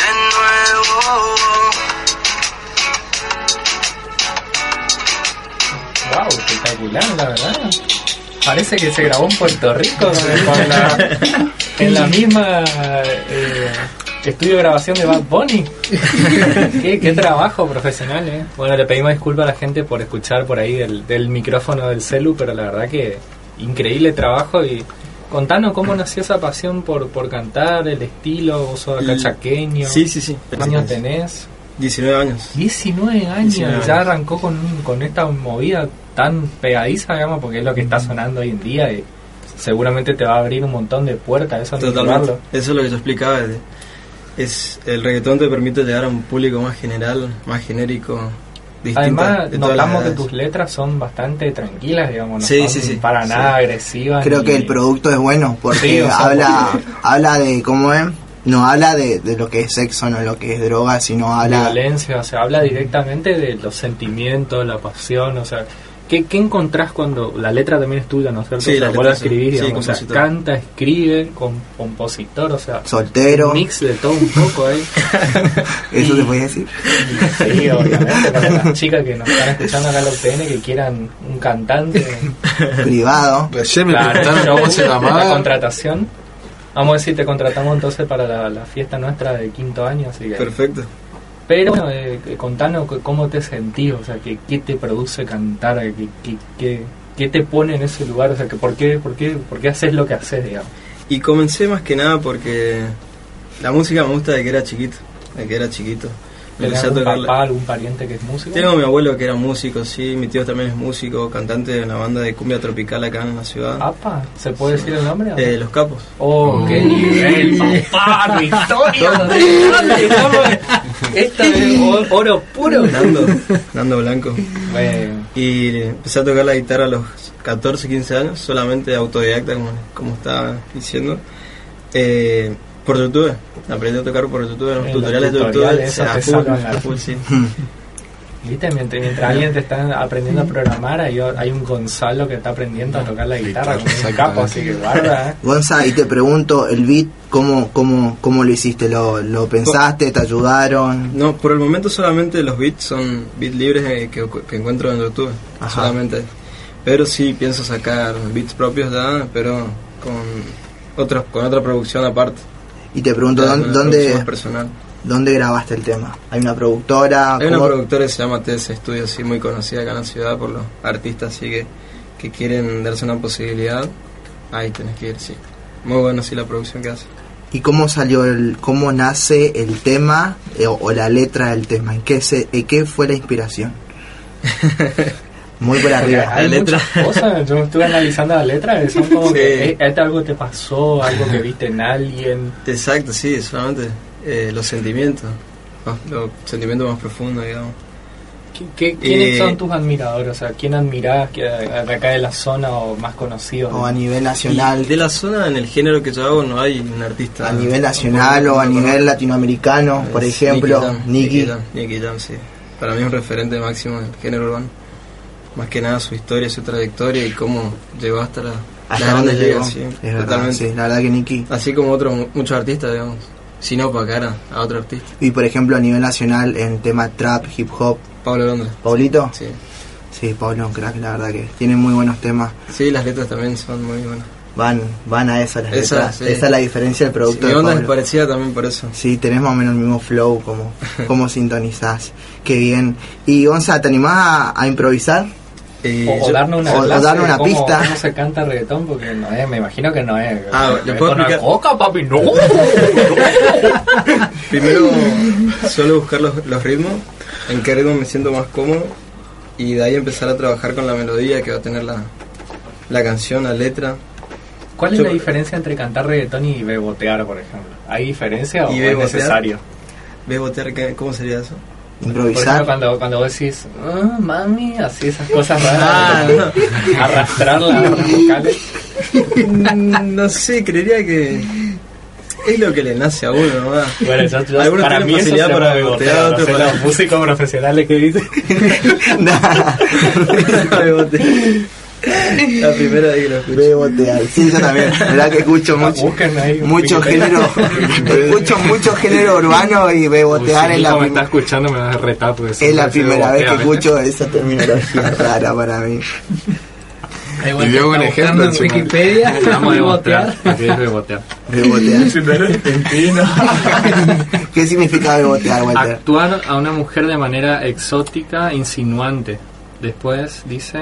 de nuevo. Wow, espectacular, la verdad. Parece que se grabó en Puerto Rico con la- en la misma eh, estudio de grabación de Bad Bunny. qué, qué trabajo profesional, eh. Bueno, le pedimos disculpas a la gente por escuchar por ahí del, del micrófono del celu, pero la verdad que increíble trabajo y contanos cómo nació esa pasión por, por cantar, el estilo, vos sos acá El- chaqueño. Sí, sí, sí. ¿Cuántos años tenés? 19 años. 19 años, 19 ya arrancó con, con esta movida tan pegadiza, digamos, porque es lo que está sonando hoy en día y seguramente te va a abrir un montón de puertas, eso Totalmente. Eso es lo que yo explicaba. Es, el reggaetón te permite llegar a un público más general, más genérico. Además, notamos que tus letras son bastante tranquilas, digamos, no Sí, son sí, sí. para Sí. nada agresivas. Creo ni- que el producto es bueno porque Sí, o sea, habla habla de cómo es, no habla de, de lo que es sexo, no lo que es droga, sino habla violencia, o sea, habla directamente de los sentimientos, la pasión, o sea, ¿qué, qué encontrás cuando la letra también es tuya, ¿no es cierto? Sí, o sea, la vos letra la sí. escribís, Sí, digamos, o sea, canta, escribe, com- compositor, o sea, soltero, un mix de todo un poco ahí. eso Y- se puede decir. Sí, obviamente, para las chicas que nos están escuchando acá en la UTN que quieran un cantante, Privado. Me claro, preguntaron cómo se la contratación. Vamos a decir, te contratamos entonces para la, la fiesta nuestra de quinto año, así que... Perfecto. Pero bueno, eh, contanos cómo te sentís, o sea, que, qué te produce cantar, que, que, que- qué te pone en ese lugar, o sea, que por qué, por qué, por qué haces lo que haces, digamos. Y comencé más que nada porque la música me gusta de que era chiquito. De que era chiquito. ¿Tenés algún papá, algún pariente que es músico? Tengo a mi abuelo que era músico, sí. Mi tío también es músico, cantante de una banda de cumbia tropical acá en la ciudad. ¿Apa? ¿Se puede decir el nombre? Eh, los Capos. Oh, qué nivel, papá. Dale, ¿cómo es? Oro puro. Nando, Nando Blanco. Bueno, Y empecé a tocar la guitarra a los 14, 15 años, solamente autodidacta, como, como estaba diciendo. Eh, por YouTube, aprendí a tocar por YouTube, los En tutoriales los de YouTube. tutoriales, a full, a full, sí. viste, mientras, mientras alguien te está aprendiendo a programar, hay, hay un Gonzalo que está aprendiendo a tocar la guitarra como un capo, así que guarda, ¿eh? Gonza, y te pregunto, el beat, ¿cómo, cómo, cómo lo hiciste? ¿Lo, lo pensaste? ¿Te ayudaron? No, por el momento solamente los beats son beats libres eh, que, que encuentro en YouTube, Ajá. solamente. Pero sí pienso sacar beats propios ya, pero con otros con otra producción aparte. Y te pregunto, ¿dónde, dónde, más personal. dónde grabaste el tema? ¿Hay una productora? Hay una ¿Cómo- productora que se llama TS Studio, así muy conocida acá en la ciudad por los artistas así que, que quieren darse una posibilidad. Ahí tenés que ir, sí. Muy bueno sí la producción que hace. ¿Y cómo salió el, cómo nace el tema eh, o, o la letra del tema? ¿En qué, se, en qué fue la inspiración? Muy por Porque arriba. hay La letra. cosas, yo estuve analizando las letras y son como Sí. que eh, esto algo te pasó, algo que viste en alguien. Exacto, sí, solamente eh, los sentimientos, los sentimientos más profundos, digamos. ¿Qué- qué- ¿Quiénes Eh, son tus admiradores? O sea, ¿quién admirás que de acá de la zona o más conocido? O a nivel Y nacional. de la zona, en el género que yo hago, no hay un artista. A nivel nacional o a nivel latinoamericano, por Es ejemplo, Nicky. Jam, Nicky Jam, sí. Para mí es un referente máximo del género urbano. Más que nada su historia, su trayectoria y cómo llegó hasta la, Hasta las donde grandes ligas, sí, Es verdad, totalmente. sí, la verdad que Nicky. Así como otros mu- muchos artistas, digamos. Si no, para a otro artista. Y por ejemplo, a nivel nacional, en tema trap, hip hop, Pablo Londres. Paulito. Sí. Sí, Pablo, un crack, la verdad que tiene muy buenos temas. sí, las letras también son muy buenas. van van a eso las Esa, letras. sí. Esa es la diferencia del producto Mi de onda es parecida también por eso. Sí, tenés más o menos el mismo flow, como, como sintonizás. Qué bien. Y Gonza, ¿te animás a, a improvisar? Y O, o yo- darnos una o- o clase darnos de una cómo, pista. cómo se canta reggaetón, porque no es, me imagino que no es. Ah, ¿le puedo no es coca, papi, no. Primero suelo buscar los, los ritmos, en qué ritmo me siento más cómodo y de ahí empezar a trabajar con la melodía que va a tener la, la canción, la letra. ¿Cuál es Yo- la diferencia entre cantar reggaetón y bebotear, por ejemplo? ¿Hay diferencia o ¿Y es bebotear? necesario? ¿Bebotear qué- cómo sería eso? Por ejemplo, Improvisar. cuando, cuando vos decís, ah, mami, así esas cosas raras, Ah, como arrastrar las las vocales. Mm, no sé, creería que es lo que le nace a uno, ¿no? Bueno, yo, yo- Algunos para tienen mí eso facilidad se para no otros para- los músicos profesionales que dicen. Nah, Bebotear. La primera vez que lo escuché. bebotear. Sí, yo también. verdad que escucho mucho, Busquen ahí mucho género, escucho mucho género urbano y bebotear Uy, es si la, Nico me está escuchando me va a retar porque es la primera vez que escucho esa terminología rara para mí. Y dio un ejemplo en. Wikipedia. Vamos a. Bebotear. ¿Qué significa bebotear, Walter? Actuar a una mujer de manera exótica, insinuante. Después dice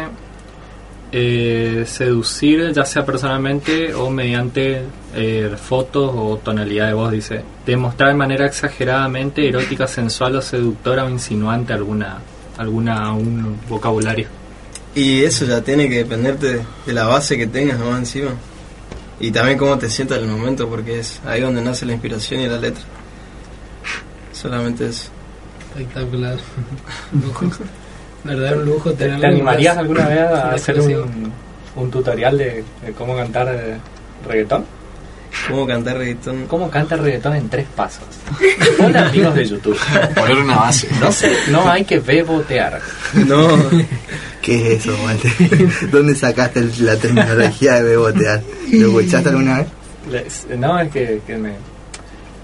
eh, seducir, ya sea personalmente o mediante eh, fotos o tonalidad de voz. Dice demostrar de manera exageradamente erótica, sensual o seductora o insinuante alguna alguna un vocabulario. Y eso ya tiene que dependerte de, de la base que tengas nomás encima. Y también cómo te sientas en el momento, porque es ahí donde nace la inspiración y la letra. Solamente eso. Espectacular. Lujo. Verdadero lujo ¿Te, tener te animarías alguna vez a hacer un, un tutorial de, de cómo cantar eh, reggaetón? ¿Cómo cantar reggaetón? ¿Cómo canta reggaetón en tres pasos? Hola amigos de YouTube. Poner una base. No, se, no hay que bebotear. No, ¿Qué es eso, Walter? ¿Dónde sacaste la terminología de bebotear? ¿Lo escuchaste alguna vez? No, es que, que me...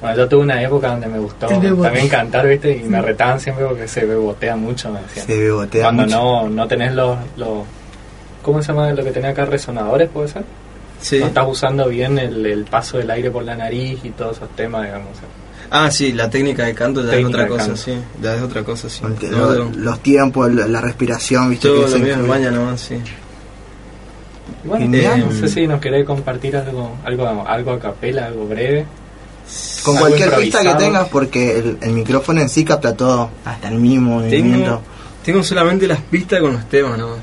Bueno, yo tuve una época donde me gustó también cantar, ¿viste? Y me retaban siempre porque se bebotea mucho, me decían. Se bebotea Cuando mucho. no, no tenés los, los... ¿Cómo se llama lo que tenía acá? ¿Resonadores, puede ser? sí. No estás usando bien el, el paso del aire por la nariz y todos esos temas, digamos. Ah, sí, la técnica de canto ya Técnica es otra cosa, canto. sí. Ya es otra cosa, sí. Porque No, lo- no. los tiempos, la, la respiración, viste Todo que lo en influye. baña nomás, sí. Bueno, no sé si nos querés compartir algo, algo, algo a capela, algo breve. Con cualquier pista que tengas, porque el, el micrófono en sí capta todo, hasta el mismo movimiento. Tengo, tengo solamente las pistas con los temas nomás.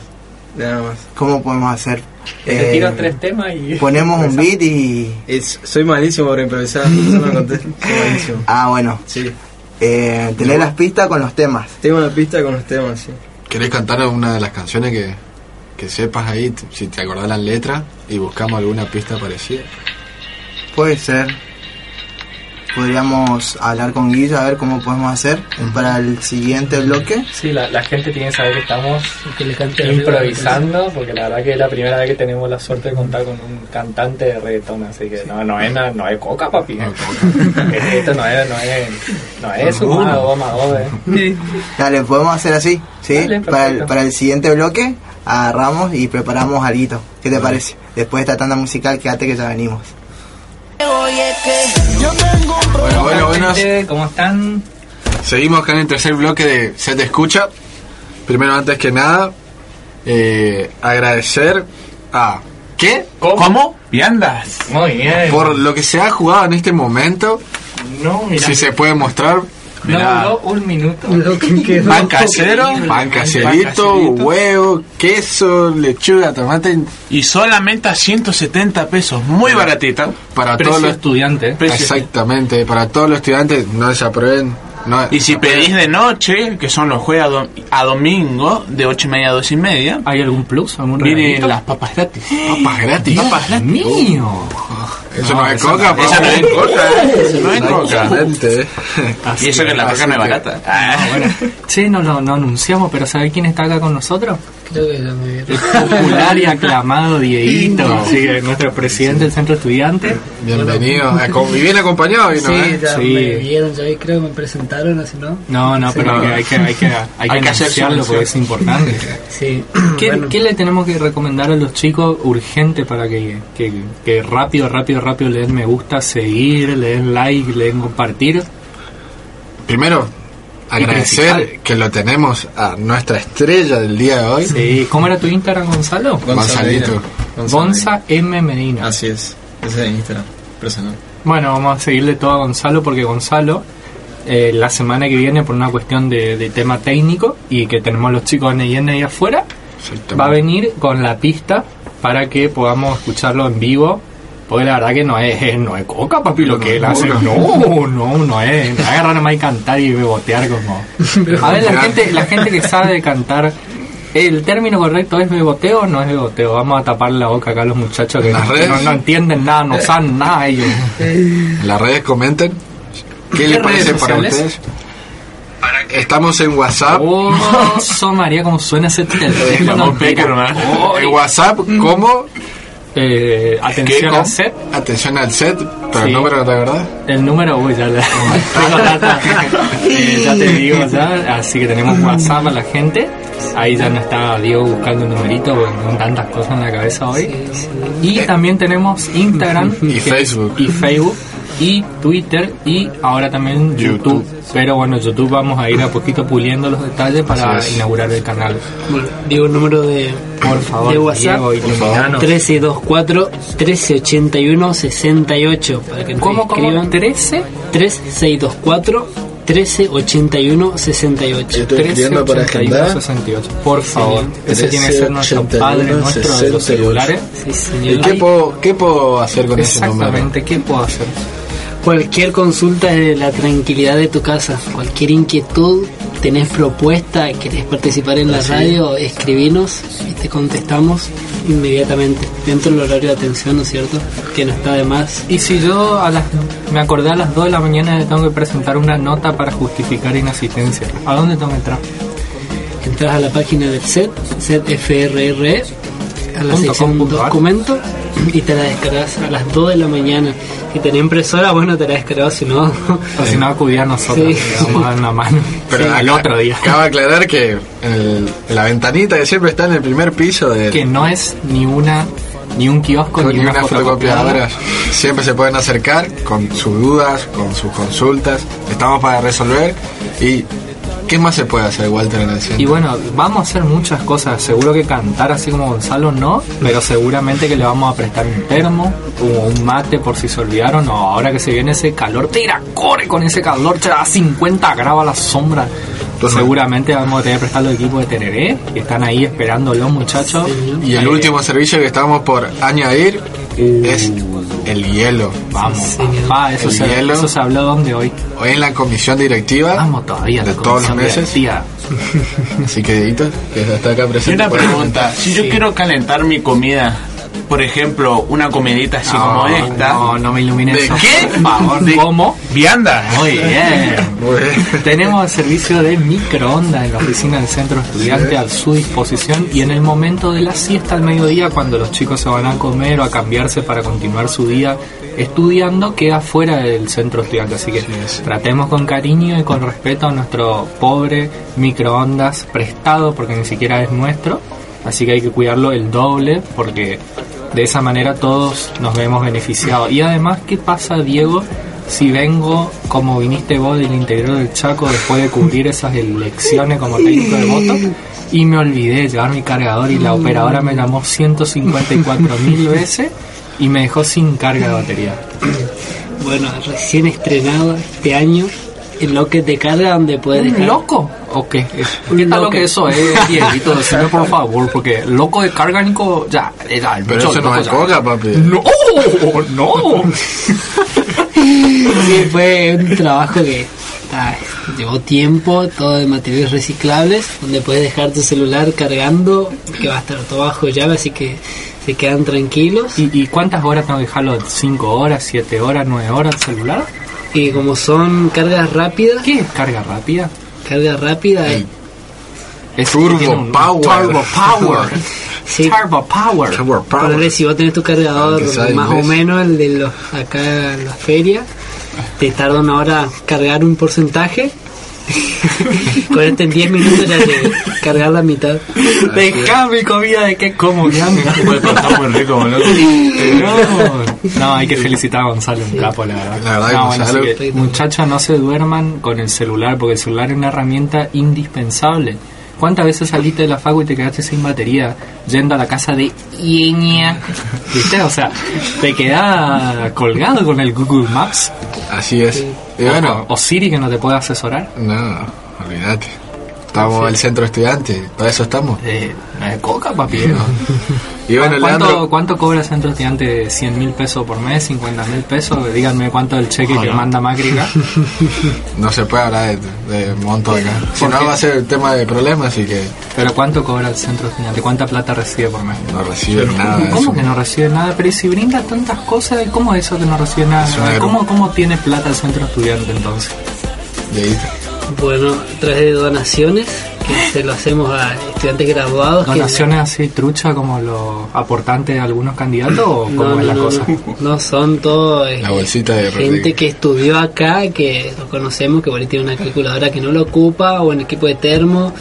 Nada más. ¿Cómo podemos hacer? Te Eh, tiro tres temas y... ponemos un beat y... Es, soy malísimo para improvisar, eso me conté. Soy malísimo. Ah, bueno. Sí. Eh, tener las pistas con los temas. Tengo una pista con los temas, sí. ¿Querés cantar una de las canciones que, que sepas ahí, si te acordás las letras, y buscamos alguna pista parecida? Puede ser. Podríamos hablar con Guilla a ver cómo podemos hacer para el siguiente bloque. Sí, la, la gente tiene que saber que estamos Que le improvisando, porque la verdad que es la primera vez que tenemos la suerte de contar con un cantante de reggaetón, así que no, no es, no es coca, papi. Esto no es, no es, no es goma, eh. Dale, podemos hacer así, ¿sí? Dale, para, el, para el siguiente bloque agarramos y preparamos algo. ¿Qué te parece? Después de esta tanda musical, quédate que ya venimos. Bueno, bueno, buenas. ¿Cómo están? Seguimos acá en el tercer bloque de Se te escucha. Primero, antes que nada, eh, agradecer a... ¿Qué? ¿Cómo? ¿Viandas? Muy bien. Por lo que se ha jugado en este momento, No, mira, si se puede mostrar, no mirá, duró un minuto. Lo que quedó. pan casero, pan caserito, caserito. huevo, queso, lechuga, tomate, Y solamente a 170 pesos, muy baratita. para Precio todos los... estudiante. Precio- Exactamente, para todos los estudiantes, no desaprueben. No, Y si pedís de noche, que son los jueves a, dom- a domingo, de 8 y media a 2 y media, ¿Hay algún plus? ¿Algún vienen regalito? las papas gratis. papas gratis. Papas gratis. mío. Eso no, es Eso coca, no- Eso no es coca, ¿eh? Eso no es No es coca. Y eso que la coca no es barata. Ah. Sí, no lo no anunciamos, pero ¿sabés quién está acá con nosotros? Creo que me popular y aclamado Dieguito, sí, nuestro presidente del centro estudiante. Bienvenido. Bien acompañado vino, Sí, ¿eh? ya Sí. me vieron, ya vi, creo que me presentaron, así no. No, no, pero hay que, hay que, hay que, hay que hacer anunciarlo porque es importante. Sí. ¿Qué, Bueno, qué le tenemos que recomendar a los chicos urgente para que, que, que rápido, rápido, rápido le den me gusta, seguir, le den like, le den compartir? Primero, agradecer que lo tenemos a nuestra estrella del día de hoy. Sí. ¿Cómo era tu Instagram, Gonzalo? Gonzalito. Gonza M. Medina. Así es. Ese es Instagram. Personal. Bueno, vamos a seguirle todo a Gonzalo porque Gonzalo, eh, la semana que viene, por una cuestión de, de tema técnico y que tenemos los chicos en IN ahí afuera, va a venir con la pista para que podamos escucharlo en vivo. Porque la verdad que no es, no es coca, papi, lo que él hace. No, no, no es. Agarrar nomás y cantar y bebotear como. A ver, la gente, la gente que sabe de cantar. ¿El término correcto es beboteo o no es beboteo? Vamos a tapar la boca acá a los muchachos que no, no- no entienden nada, no saben nada ellos. En las redes comenten. ¿Qué, les parece para ustedes? Estamos en WhatsApp. Oh, so María, como suena ese teléfono. En WhatsApp, ¿cómo? Eh, atención ¿Qué al set. Atención al set. Pero Sí. el número no te acordás. El número, uy, ya, la- tengo data. Eh, ya te digo, ya. Así que tenemos WhatsApp a la gente. Ahí ya no está Diego buscando un numerito porque con tantas cosas en la cabeza hoy. Y también tenemos Instagram Y que- Facebook. Y Facebook. Y Twitter y ahora también YouTube. YouTube. Pero bueno, YouTube vamos a ir a poquito puliendo los detalles para inaugurar el canal. bueno, digo el número de, Por favor, de WhatsApp. Diego, iluminanos. 1324 1381 68 para que ¿Cómo, cómo? escriban 13 3624 1381 68 Estoy escribiendo para 1381 agendar. 68. Por favor, ese tiene que ser nuestro 1381 padre nuestro de los 68. celulares. Sí, ¿Y qué puedo, qué puedo hacer con ese número? Exactamente, ¿qué puedo hacer? Cualquier consulta de la tranquilidad de tu casa, cualquier inquietud, tenés propuesta, querés participar en la radio, escribinos y te contestamos inmediatamente, dentro del horario de atención, ¿no es cierto? Que no está de más. Y si yo a las, me acordé a las 2 de la mañana tengo que presentar una nota para justificar inasistencia, ¿a dónde tengo que entrar? Entras a la página del SET, SETFRRE, a la sección com punto ar. documento y te la descargas a las 2 de la mañana. Si tenés impresora, bueno, te la descargas, si no... O si no, acudí a nosotros, Sí. vamos a dar una mano. Pero acá- otro día. Acaba de aclarar que el- la ventanita que siempre está en el primer piso de Que no es ni una ni un kiosco con ni una, una fotocopiadora. fotocopiadora. Siempre se pueden acercar con sus dudas, con sus consultas. Estamos para resolver. ¿Y qué más se puede hacer, Walter, en el centro? Y bueno, vamos a hacer muchas cosas. Seguro que cantar así como Gonzalo no, pero seguramente que le vamos a prestar un termo o un mate por si se olvidaron. O ahora que se viene ese calor, tira, corre con ese calor, te da 50 grados a la sombra. Seguramente vamos a tener que prestar los equipos de Tereré, que están ahí esperando los muchachos. Y el Eh, último servicio que estamos por añadir es el hielo. Vamos, papá, eso, El se, hielo. eso se habló donde hoy. Hoy en la comisión directiva, Vamos todavía. la de todos los meses. directiva. así que Dieguito, que está acá Y presente. una pregunta, si yo quiero calentar mi comida, por ejemplo, una comidita así como esta, No, no me ilumines. ¿De eso. qué? Por favor, De- ¿Cómo? vianda. Muy bien. Muy bien. Tenemos el servicio de microondas en la oficina del centro estudiante a su disposición y en el momento de la siesta al mediodía, cuando los chicos se van a comer o a cambiarse para continuar su día estudiando, queda fuera del centro estudiante. Así que tratemos con cariño y con respeto a nuestro pobre microondas prestado, porque ni siquiera es nuestro. Así que hay que cuidarlo el doble, porque de esa manera todos nos vemos beneficiados. Y además, ¿qué pasa, Diego? si vengo como viniste vos del interior del Chaco después de cubrir esas elecciones como técnico de voto y me olvidé de llevar mi cargador y la operadora me llamó 154 mil veces y me dejó sin carga de batería. Bueno, recién estrenado este año, el lo que te carga donde puedes ¿Un dejar. loco? ¿O qué? Un ¿Qué tal lo que eso es, Dieguito? Decime por favor, porque loco de carga, Nico, ya, ya, el Pero mucho eso no es coca, papi. ¡No! ¡No! Sí, fue un trabajo que ah, llevó tiempo, todo de materiales reciclables, donde puedes dejar tu celular cargando, que va a estar todo bajo llave, así que se quedan tranquilos. ¿Y, y cuántas horas tengo que dejarlo? ¿5 horas, 7 horas, 9 horas el celular? Que como son cargas rápidas, ¿Qué es carga rápida? carga rápida es, Es Turbo un- power. Turbo power. sí, Turbo power. Power, power. Si vos tenés tu cargador más o menos el de los acá en la feria, te tarda una hora cargar un porcentaje. Con este en 10 minutos ya te cargar la mitad. Deja mi comida de que como ganga. Está muy rico, boludo. No, no, hay que felicitar a Gonzalo, un capo, la verdad. La verdad que No, bueno, Gonzalo- así que, muchachos, no se duerman con el celular, porque el celular es una herramienta indispensable. ¿Cuántas veces saliste de la facu y te quedaste sin batería yendo a la casa de Iña? ¿Viste? O sea, te quedás colgado con el Google Maps. Así es. Y bueno, o, o Siri que no te puede asesorar. no, olvídate. Estamos en el centro estudiante, para eso estamos. Eh, coca, papi. Y bueno, ¿Cuánto, Leandro, ¿Cuánto cobra el centro estudiante? ¿100 mil pesos por mes? ¿50 mil pesos? Díganme cuánto es el cheque que manda Macri acá. no se puede hablar de, de monto acá. Si ¿Por no qué? va a ser tema de problemas, así que Pero ¿cuánto cobra el centro estudiante? ¿Cuánta plata recibe por mes? no reciben nada ¿Cómo eso. que no recibe nada? Pero ¿y si brinda tantas cosas, ¿cómo es eso que no recibe nada? ¿Cómo, ¿Cómo tiene plata el centro estudiante entonces? De ahí. Bueno, a través de donaciones, que se lo hacemos a estudiantes graduados. que- ¿Donaciones así trucha como los aportantes de algunos candidatos o cómo No, es la no, cosa? no, no, son todos eh, La bolsita de gente Rodrigo. que estudió acá, que lo conocemos, que por ahí tiene una calculadora que no lo ocupa, o en equipo de termo,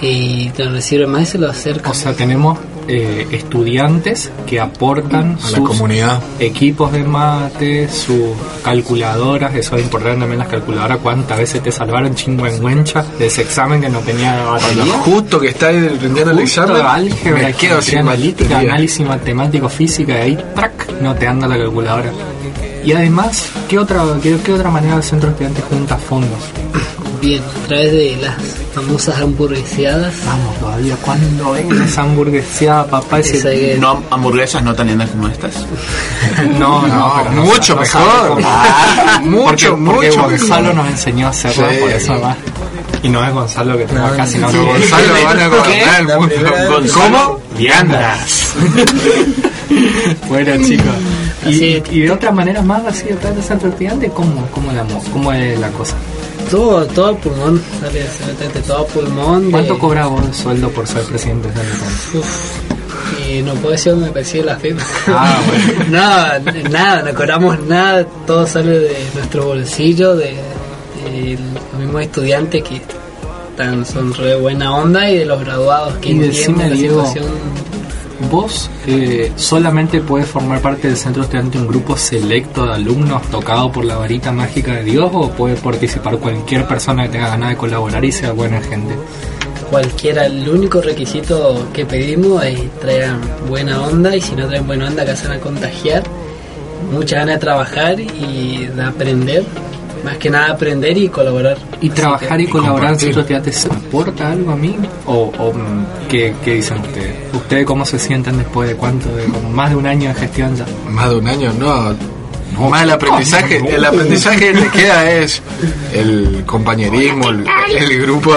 y te lo sirve más y se lo acerca. O sea, tenemos eh, estudiantes que aportan A la comunidad. equipos de mate, sus calculadoras, eso es importante también las calculadoras, cuántas veces te salvaron chingüengüencha de ese examen que no tenía batería. justo que está rindiendo el examen, álgebra, me quedo sin analítica, análisis matemático, física, y ahí ¡trac! no te anda la calculadora. Y además, ¿qué otra, qué, qué otra manera el centro estudiante junta fondos? Bien, a través de las famosas hamburgueseadas. Vamos, todavía, ¿cuándo ven esa hamburgueseada, papá? Ese- No hamburguesas no tan lindas como estas. No, no, No, pero no mucho no mejor. mucho, porque, porque mucho Gonzalo mejor. nos enseñó a hacerlo, Sí. por eso más. Y no es Gonzalo que tengo acá, sino que Gonzalo van a gobernar el mundo. ¿Cómo? Viandas. Bueno, chicos. Y, de otra manera más así detrás del centro estudiante, ¿cómo, cómo, la, mo- cómo es la cosa? Todo, todo pulmón, sale absolutamente todo pulmón. de- ¿Cuánto cobra vos de sueldo por ser presidente estudiante? Uf, y no puedo decir dónde me persigue la firma. Ah, bueno. no, nada, no cobramos nada, todo sale de nuestro bolsillo, de, de los mismos estudiantes que están, son re buena onda y de los graduados que Y entienden la Diego, situación. ¿Vos eh, solamente puedes formar parte del centro estudiante un grupo selecto de alumnos tocado por la varita mágica de Dios o puede participar cualquier persona que tenga ganas de colaborar y sea buena gente? Cualquiera, el único requisito que pedimos es traigan buena onda y si no traen buena onda, que se van a contagiar. Mucha ganas de trabajar y de aprender, más que nada aprender y colaborar. ¿Y Así trabajar que- y colaborar en estudiante se aporta algo a mí? ¿O, o, mm, ¿qué, qué dicen ustedes? ¿Ustedes cómo se sienten después de cuánto? De como más de un año de gestión ya. Más de un año, no. Más el aprendizaje, el aprendizaje que te queda es el compañerismo, el, el grupo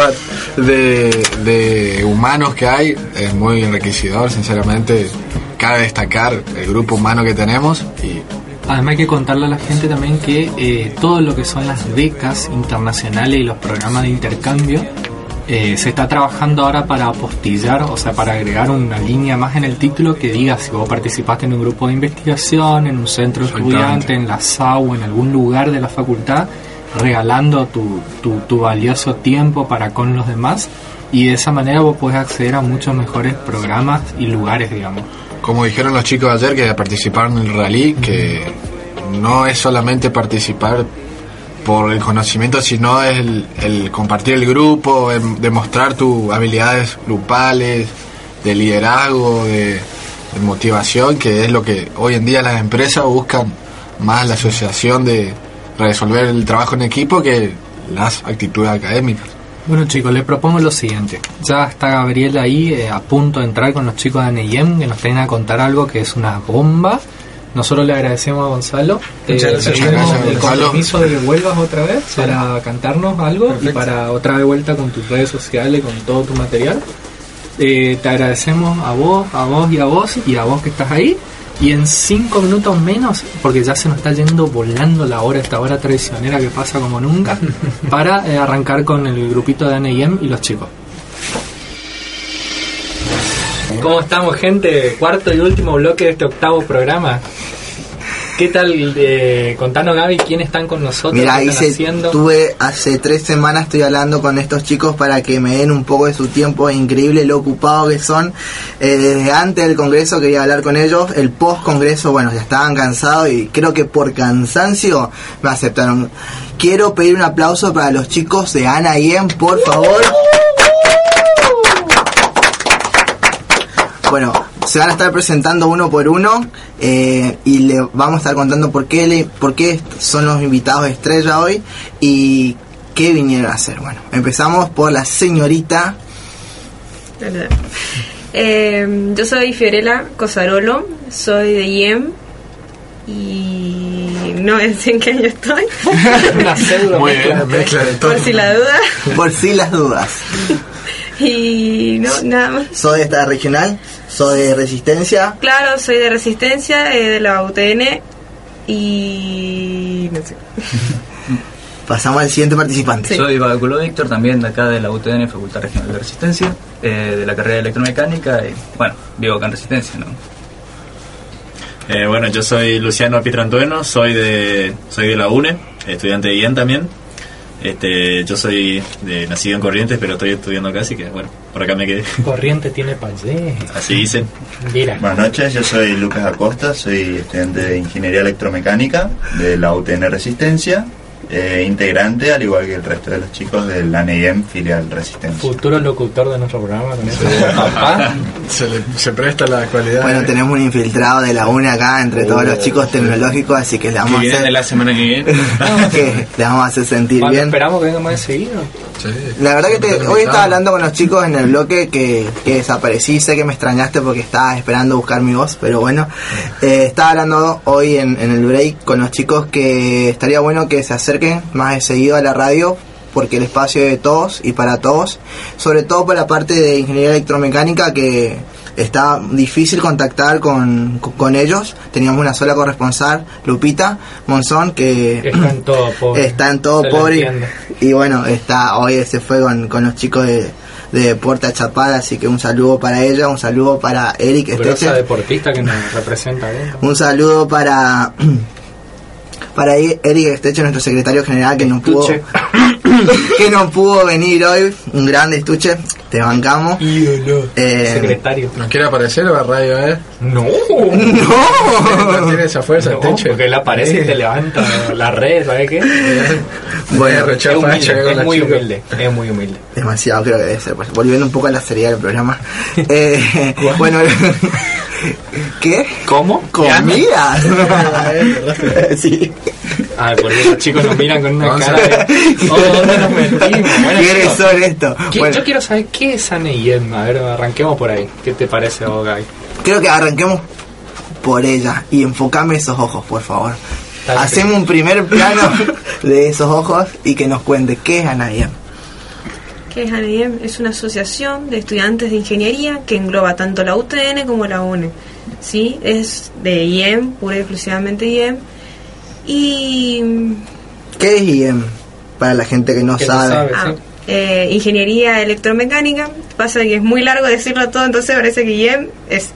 de, de humanos que hay, es muy enriquecedor, sinceramente. Cabe destacar el grupo humano que tenemos y Además hay que contarle a la gente también que eh, todo lo que son las becas internacionales y los programas de intercambio eh, se está trabajando ahora para apostillar, o sea, para agregar una línea más en el título que diga si vos participaste en un grupo de investigación, en un centro estudiante, en la SAU, en algún lugar de la facultad, regalando tu, tu, tu valioso tiempo para con los demás y de esa manera vos podés acceder a muchos mejores programas y lugares, digamos. como dijeron los chicos ayer que participaron en el rally, que no es solamente participar por el conocimiento, sino es el, el compartir el grupo, em- demostrar tus habilidades grupales, de liderazgo, de, de motivación, que es lo que hoy en día las empresas buscan más la asociación de resolver el trabajo en equipo que las actitudes académicas. Bueno chicos, les propongo lo siguiente. Ya está Gabriel ahí eh, a punto de entrar con los chicos de NIEM que nos tienen a contar algo que es una bomba. Nosotros le agradecemos a Gonzalo. Muchas gracias, pedimos gracias, el compromiso de que vuelvas otra vez para cantarnos algo y para otra vez vuelta con tus redes sociales, con todo tu material. Eh, te agradecemos a vos, a vos y a vos y a vos que estás ahí. Y en cinco minutos menos, porque ya se nos está yendo volando la hora, esta hora traicionera que pasa como nunca, para eh, arrancar con el grupito de N&M y los chicos. ¿Cómo estamos, gente? Cuarto y último bloque de este octavo programa. ¿Qué tal? Eh, contanos, Gaby, quiénes están con nosotros. Mira, ¿Qué están hice, haciendo? tuve hace tres semanas estoy hablando con estos chicos para que me den un poco de su tiempo, es increíble lo ocupados que son. Eh, desde antes del congreso quería hablar con ellos, el post congreso, bueno, ya estaban cansados y creo que por cansancio me aceptaron. Quiero pedir un aplauso para los chicos de Ana Iem, por favor. Bueno, se van a estar presentando uno por uno eh, y le vamos a estar contando por qué, le, por qué son los invitados estrella hoy y qué vinieron a hacer. Bueno, empezamos por la señorita. Eh, yo soy Fiorella Cosarolo, soy de IEM y no sé en qué año estoy, Una pseudo Muy mezcla. bien, mezcla de todo. por si la duda. Por si las dudas. Y no, nada más. Soy de esta regional, soy de resistencia. Claro, soy de Resistencia, eh, de la UTN y no sé. Pasamos al siguiente participante. Sí. Soy Báculo Víctor, también de acá de la UTN, Facultad Regional de Resistencia, eh, de la carrera de electromecánica y bueno, vivo acá en Resistencia, ¿no? Eh, bueno, yo soy Luciano Pietrantueno, soy de soy de la UNE, estudiante de IEN también. Este, yo soy de, nacido en Corrientes, pero estoy estudiando acá, así que bueno, por acá me quedé. Corriente tiene payé. Así dicen. Mira. Buenas noches, yo soy Lucas Acosta, soy estudiante de Ingeniería Electromecánica de la UTN Resistencia, eh, integrante, al igual que el resto de los chicos del ANEM filial Resistencia. Futuro locutor de nuestro programa con eso. Papá. Se, le, se presta la cualidad. Bueno, tenemos un infiltrado de la UNE acá entre todos los chicos tecnológicos, así que le Que vamos a vienen de hacer, la semana que viene. que le vamos a hacer sentir Cuando bien. esperamos que venga más seguido. Sí. La verdad que te- hoy estaba hablando con los chicos en el bloque que, que desaparecí, sé que me extrañaste porque estaba esperando buscar mi voz, pero bueno, eh, estaba hablando hoy en, en el break con los chicos que estaría bueno que se acerquen más de seguido a la radio porque el espacio es de todos y para todos, sobre todo por la parte de ingeniería electromecánica que está difícil contactar con, con, ellos, teníamos una sola corresponsal, Lupita Monzón, que Está en todo pobre. está en todo Se le pobre entiende. y bueno está hoy se fue con, con los chicos de, de Puerta Chapada así que un saludo para ella un saludo para Eric Esteche deportista que nos representa bien. un saludo para para I- Eric Esteche nuestro secretario general que no pudo que no pudo venir hoy un grande estuche te bancamos Ídolo. Eh, Secretario. ¿Nos quiere aparecer o a radio, eh? No. No no tiene esa fuerza, No, Teche. porque él aparece y te levanta la red, ¿sabes qué? bueno Es, humilde, con es la muy chica. humilde, es muy humilde. demasiado creo que debe ser pues, volviendo un poco a la seriedad del programa Eh, bueno ¿qué? ¿Cómo? comida sí Ah, porque los chicos nos miran con una cara de... Oh, ¿dónde nos. ¿qué- Bueno, Yo quiero saber qué es ANEIEM. A ver, arranquemos por ahí. ¿Qué te parece, Ogay? creo que arranquemos por ella y enfocame esos ojos, por favor. Hacemos un primer plano de esos ojos y que nos cuente qué es Anayem. ¿Qué es ANEM? Es una asociación de estudiantes de ingeniería que engloba tanto la UTN como la UNE. ¿Sí? Es de IEM, pura y exclusivamente IEM. Y ¿Qué es IEM? Para la gente que no Que no sabe. ah, sí. eh, ingeniería electromecánica. Pasa que es muy largo decirlo todo, entonces parece que IEM es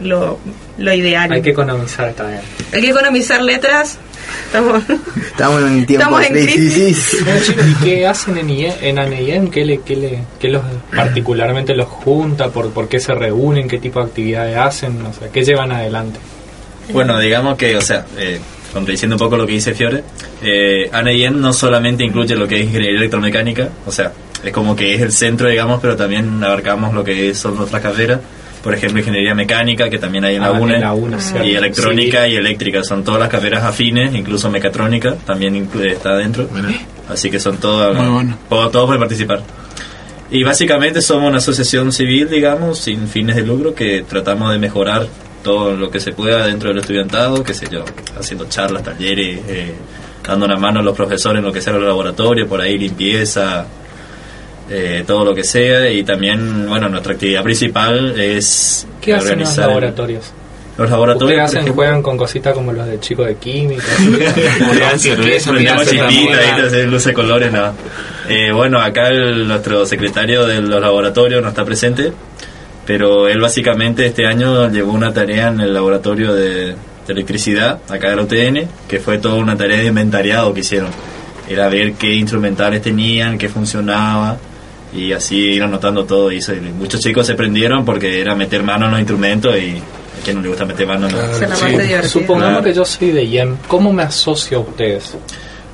lo, lo ideal. Hay que economizar vez. Hay que economizar letras. Estamos Estamos en un tiempo Estamos en crisis. ¿y qué hacen en, IEM, en ANEIEM? ¿Qué, le, qué, le, qué los particularmente los junta? ¿Por, ¿Por qué se reúnen? ¿Qué tipo de actividades hacen? O sea, ¿Qué llevan adelante? Bueno, digamos que, o sea, eh, contradiciendo un poco lo que dice Fiore, eh, ANEIEM no solamente incluye lo que es ingeniería electromecánica, o sea, es como que es el centro, digamos, pero también abarcamos lo que son otras carreras, por ejemplo, ingeniería mecánica, que también hay en la Ah, UNE, en la UNE, cierto. y electrónica Sí. y eléctrica, son todas las carreras afines, incluso mecatrónica también está dentro, así que son todas, Muy bueno. todo- todos pueden participar. Y básicamente somos una asociación civil, digamos, sin fines de lucro, que tratamos de mejorar todo lo que se pueda dentro del estudiantado, qué sé yo, haciendo charlas, talleres, eh, dando una mano a los profesores en lo que sea el laboratorio, por ahí limpieza, eh, todo lo que sea. Y también, bueno, nuestra actividad principal es ¿Qué hacen en los laboratorios? Los laboratorios. Hacen, juegan con cositas como los de chicos de química. Cerveza, Prendemos chispitas. Hacer luces colores, no. Eh, bueno, acá el- nuestro secretario de los laboratorios no está presente, pero él básicamente este año llevó una tarea en el laboratorio de, de electricidad, acá de la UTN, que fue toda una tarea de inventariado que hicieron. Era ver qué instrumentales tenían, qué funcionaba, y así ir anotando todo. Y eso, y muchos chicos se prendieron porque era meter mano en los instrumentos y a quien no le gusta meter mano en los divertida. Supongamos Claro. que yo soy de IEM, ¿cómo me asocio a ustedes?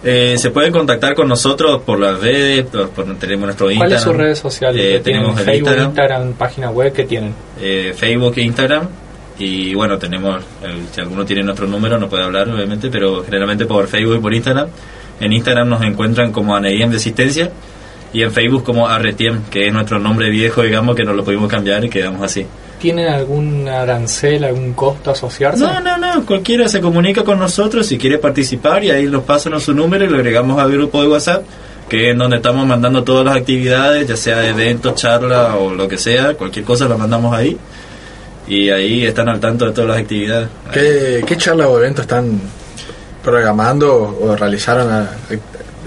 Eh, se pueden contactar con nosotros por las redes, por, por- tenemos nuestro Instagram. ¿Cuáles son sus redes sociales? Eh, tenemos el Facebook, Instagram, Instagram, página web, ¿qué tienen? eh, Facebook e Instagram. Y bueno, tenemos, el- si alguno tiene nuestro número, no puede hablar obviamente, pero generalmente por Facebook y por Instagram. En Instagram nos encuentran como Aneiem de Asistencia y en Facebook como Arretiem, que es nuestro nombre viejo, digamos, que no lo pudimos cambiar y quedamos así. ¿Tienen algún arancel, algún costo asociarse? No, no, no, cualquiera se comunica con nosotros si quiere participar y ahí nos pasan su número y lo agregamos al grupo de WhatsApp, que es donde estamos mandando todas las actividades, ya sea eventos, charla o lo que sea, cualquier cosa la mandamos ahí y ahí están al tanto de todas las actividades. ¿Qué, qué charla o evento están programando o realizaron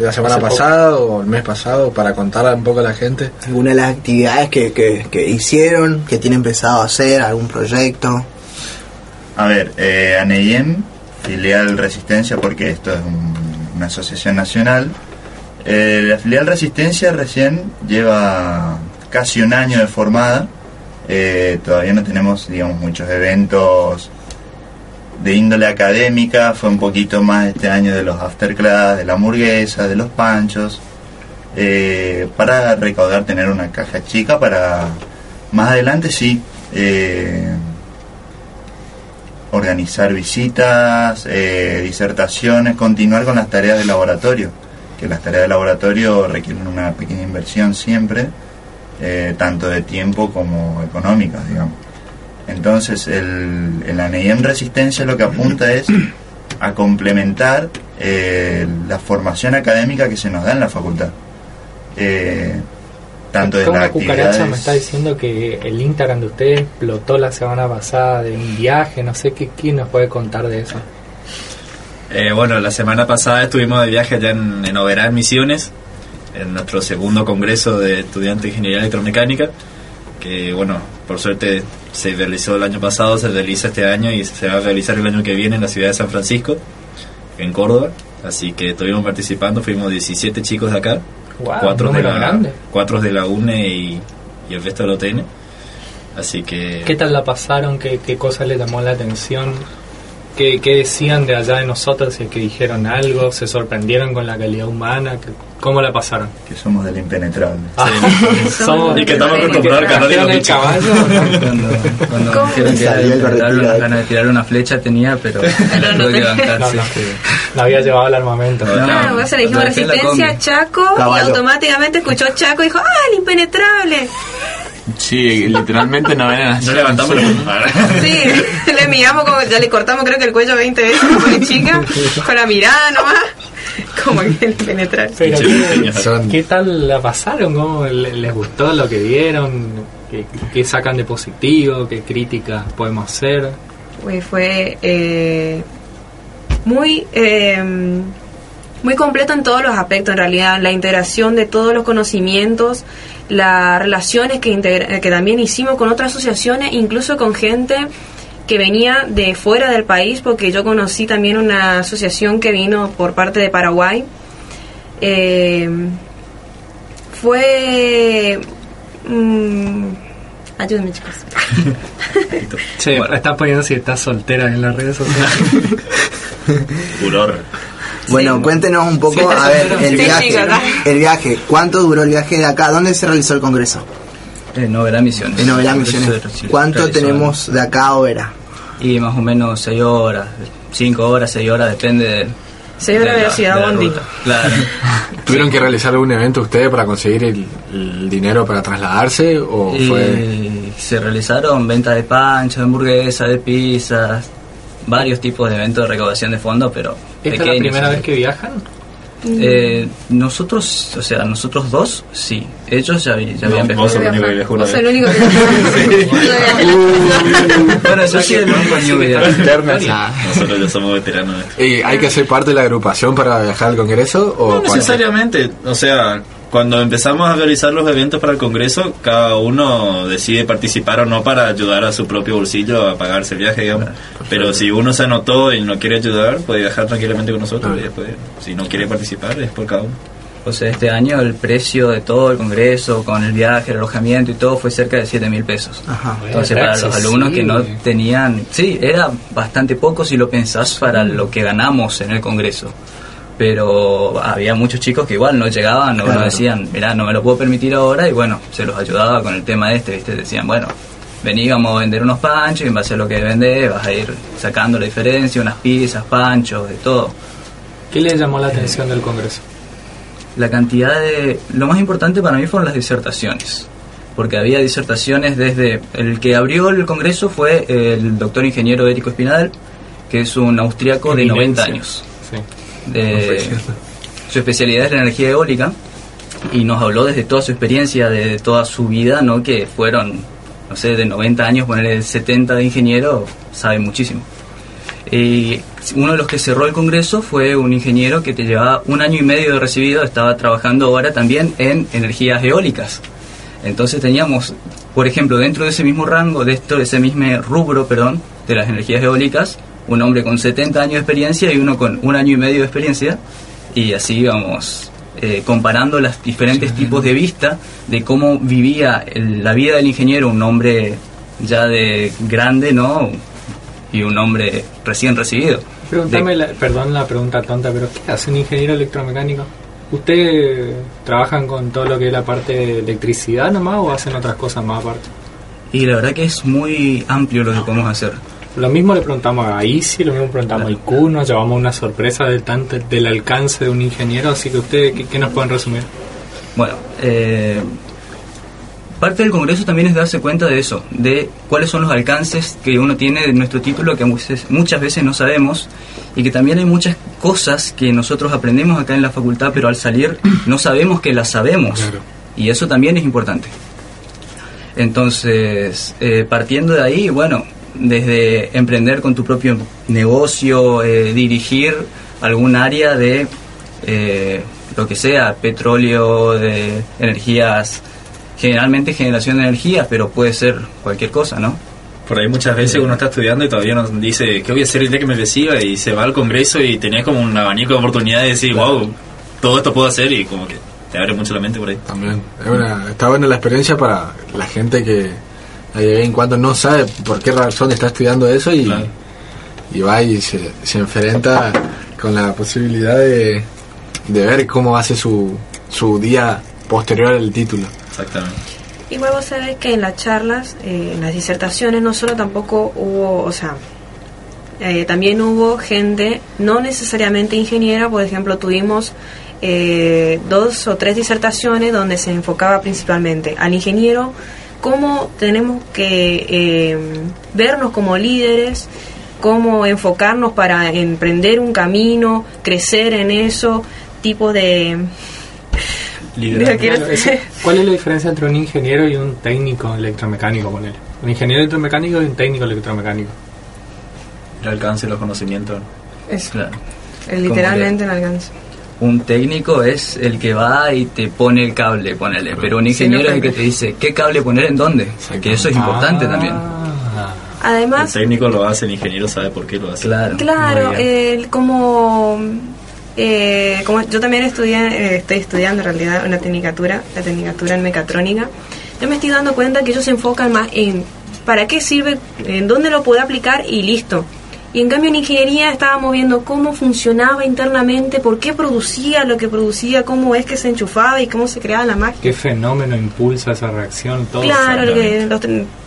la semana Hace poco. pasada o el mes pasado para contarle un poco a la gente? alguna de las actividades que, que, que hicieron, que tienen pensado hacer, algún proyecto. A ver, eh, ANEIEM, filial Resistencia, porque esto es un- una asociación nacional. Eh, la filial Resistencia recién lleva casi un año de formada. Eh, todavía no tenemos, digamos, muchos eventos de índole académica. Fue un poquito más este año de los afterclass, de la hamburguesa, de los panchos. eh, para recaudar, tener una caja chica para más adelante sí. eh, organizar visitas, eh, disertaciones, continuar con las tareas de laboratorio, que las tareas de laboratorio requieren una pequeña inversión siempre, eh, tanto de tiempo como económica, digamos. Entonces, el, el ANEIM Resistencia lo que apunta es a complementar eh, la formación académica que se nos da en la facultad. Eh, tanto de una cucaracha actividades... me está diciendo que el Instagram de ustedes explotó la semana pasada de un viaje, no sé qué, quién nos puede contar de eso. Eh, bueno, la semana pasada estuvimos de viaje allá en, en Oberá, en Misiones, en nuestro segundo congreso de estudiantes de Ingeniería Electromecánica, que bueno, por suerte se realizó el año pasado, se realiza este año y se va a realizar el año que viene en la ciudad de San Francisco, en Córdoba. Así que estuvimos participando, fuimos 17 chicos de acá, Wow, cuatro, de la, grande. cuatro de la UNE y, y el resto de la OTN. Así que... ¿Qué tal la pasaron? ¿Qué, qué cosa les llamó la atención? ¿Qué, qué decían de allá de nosotros? Si es que dijeron algo, se sorprendieron con la calidad humana, ¿Qué- ¿cómo la pasaron? Que somos del impenetrable. Somos- Y que estamos acostumbrados al calor y los ¿Trajeron el bichos. caballo? Cuando, cuando ¿Cómo? dijeron que era Salió el de tirar correctivo una, ahí. ganas de tirar una flecha tenía, pero Pero no tuve que bancar, No, sí, no. sí. No había llevado el armamento. No, Claro, en la resistencia. Chaco, Caballo. y automáticamente escuchó Chaco y dijo, ¡ah, el impenetrable! Sí, literalmente no ven No levantamos la Sí, le miramos como, ya le cortamos creo que el cuello 20 veces como de chica, con la mirada nomás, como que el impenetrable. Pero, ¿qué, tal la pasaron? ¿Cómo le- les gustó lo que vieron? ¿Qué, qué sacan de positivo? ¿Qué críticas podemos hacer? Uy, fue eh, muy eh, muy completo en todos los aspectos en realidad la integración de todos los conocimientos las relaciones que, integra- que también hicimos con otras asociaciones incluso con gente que venía de fuera del país porque yo conocí también una asociación que vino por parte de Paraguay Eh, fue mm, ayúdenme chicos Che, están poniendo si estás soltera en las redes sociales. Furor. Bueno, cuéntenos un poco, a ver, el Sí, viaje, el viaje, ¿cuánto duró el viaje de acá? ¿Dónde se realizó el congreso? En Oberá Misiones. En Eso Misiones. ¿Cuánto tenemos de acá a Oberá? Y más o menos 6 horas, 5 horas, 6 horas, depende de, Señora de la- velocidad de la Bondi. Claro. ¿Tuvieron que realizar algún evento ustedes para conseguir el, el dinero para trasladarse o Y fue se realizaron ventas de panchos, de hamburguesas, de pizzas, varios tipos de eventos de recaudación de fondos, pero ¿Esta es la primera vez que viajan? Eh, nosotros, o sea, nosotros dos, sí. Ellos ya, ya habían No, vos sos el único que viajó una vez. el único que Bueno, yo sí el único que Nosotros ya somos veteranos. ¿Y hay que ser parte de la agrupación para viajar al Congreso? O No necesariamente, o sea, cuando empezamos a realizar los eventos para el Congreso, cada uno decide participar o no para ayudar a su propio bolsillo a pagarse el viaje, digamos. Pero si uno se anotó y no quiere ayudar, puede viajar tranquilamente con nosotros y después, si no quiere participar, es por cada uno. O sea, este año el precio de todo el congreso, con el viaje, el alojamiento y todo, fue cerca de 7 mil pesos. Entonces, Era para los alumnos que no tenían. Sí, era bastante poco si lo pensás para lo que ganamos en el congreso. Pero había muchos chicos que igual no llegaban, no, decían, mirá, no me lo puedo permitir ahora, y bueno, se los ayudaba con el tema este, ¿viste? Decían, bueno, vení, vamos a vender unos panchos, y en base a lo que vendés, vas a ir sacando la diferencia, unas pizzas, panchos, de todo. ¿Qué le llamó la atención del Congreso? la cantidad de... Lo más importante para mí fueron las disertaciones, porque había disertaciones desde... El que abrió el Congreso fue el doctor ingeniero Érico Espinadel, que es un austriaco de 90 años. Su especialidad es la energía eólica y nos habló desde toda su experiencia, de toda su vida, ¿no? que fueron, no sé, de 90 años, ponerle 70 de ingeniero, sabe muchísimo. Y uno de los que cerró el congreso fue un ingeniero que te llevaba un año y medio de recibido, estaba trabajando ahora también en energías eólicas. Entonces teníamos, por ejemplo, dentro de ese mismo rango, de esto, de ese mismo rubro, perdón, de las energías eólicas, un hombre con 70 años de experiencia y uno con un año y medio de experiencia, y así íbamos eh, comparando los diferentes tipos de vista de cómo vivía el- la vida del ingeniero, un hombre ya de grande, ¿no? Y un hombre recién recibido. Pregúntame, la- perdón la pregunta tonta, pero ¿qué hace un ingeniero electromecánico? ¿Usted trabajan con todo lo que es la parte de electricidad nomás o hacen otras cosas más aparte? Y la verdad que es muy amplio lo que podemos hacer. Lo mismo le preguntamos a Isi, lo mismo le preguntamos a IQ, nos llevamos una sorpresa del, tanto, del alcance de un ingeniero, así que ustedes, ¿qué, qué nos pueden resumir? Bueno, eh, parte del Congreso también es darse cuenta de eso, de cuáles son los alcances que uno tiene de nuestro título que muchas, muchas veces no sabemos y que también hay muchas cosas que nosotros aprendemos acá en la facultad, pero al salir no sabemos que las sabemos. Y eso también es importante. Entonces, eh, partiendo de ahí, bueno, desde emprender con tu propio negocio, eh, dirigir algún área de eh, lo que sea, petróleo, de energías, generalmente generación de energía, pero puede ser cualquier cosa, ¿no? Por ahí muchas veces uno está estudiando y todavía nos dice, ¿qué voy a hacer el día que me reciba? Y se va al congreso y tenés como un abanico de oportunidades de decir, wow, todo esto puedo hacer y como que te abre mucho la mente por ahí. También. Es una- está buena la experiencia para la gente que de vez en cuando no sabe por qué razón está estudiando eso y, y va y se, se enfrenta con la posibilidad de, de ver cómo hace su, su día posterior al título. Exactamente. Igual vos sabés que en las charlas, eh, en las disertaciones, no solo tampoco hubo, o sea, eh, también hubo gente, no necesariamente ingeniera, por ejemplo, tuvimos eh, dos o tres disertaciones donde se enfocaba principalmente al ingeniero, cómo tenemos que eh, vernos como líderes, cómo enfocarnos para emprender un camino, crecer en eso, tipo de... Liderazgo. ¿Cuál es la diferencia entre un ingeniero y un técnico electromecánico? Ponele? Un ingeniero electromecánico y un técnico electromecánico. El alcance de los conocimientos. Eso. Claro. Literalmente no alcanza. Un técnico es el que va y te pone el cable, ponele, pero un Sí, ingeniero no es el que te dice qué cable poner en dónde, que eso es importante también. Además, El técnico lo hace, el ingeniero sabe por qué lo hace. Claro. Claro, el- como eh, como yo también estudié, eh, estoy estudiando en realidad una tecnicatura, la tecnicatura en mecatrónica, yo me estoy dando cuenta que ellos se enfocan más en para qué sirve, en dónde lo puedo aplicar y listo. Y en cambio en ingeniería estábamos viendo cómo funcionaba internamente, por qué producía lo que producía, cómo es que se enchufaba y cómo se creaba la máquina. ¿Qué fenómeno impulsa esa reacción? Todo Claro, que los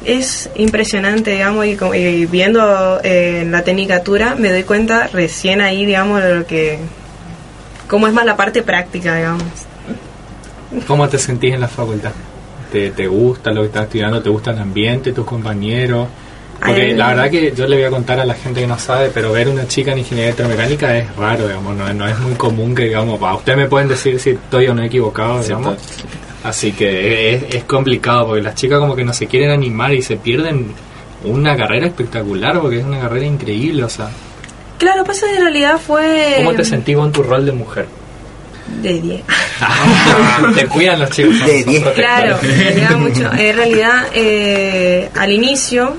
es impresionante, digamos, y, y viendo eh, la tecnicatura me doy cuenta recién ahí, digamos, de lo que... cómo es más la parte práctica, digamos. ¿Cómo te sentís en la facultad? ¿Te, ¿Te gusta lo que estás estudiando? ¿Te gusta el ambiente, tus compañeros? Porque la verdad que yo le voy a contar a la gente que no sabe, pero ver una chica en ingeniería electromecánica es raro, digamos, no, no es muy común que, digamos, va, ustedes me pueden decir si estoy o no equivocado, digamos. Así que es, es complicado porque las chicas como que no se quieren animar y se pierden una carrera espectacular porque es una carrera increíble, o sea, Claro, pasa que en realidad fue ¿cómo te sentís vos en tu rol de mujer? de 10. te cuidan los chicos. son protectores. Claro, me mucho. En realidad, eh, al inicio,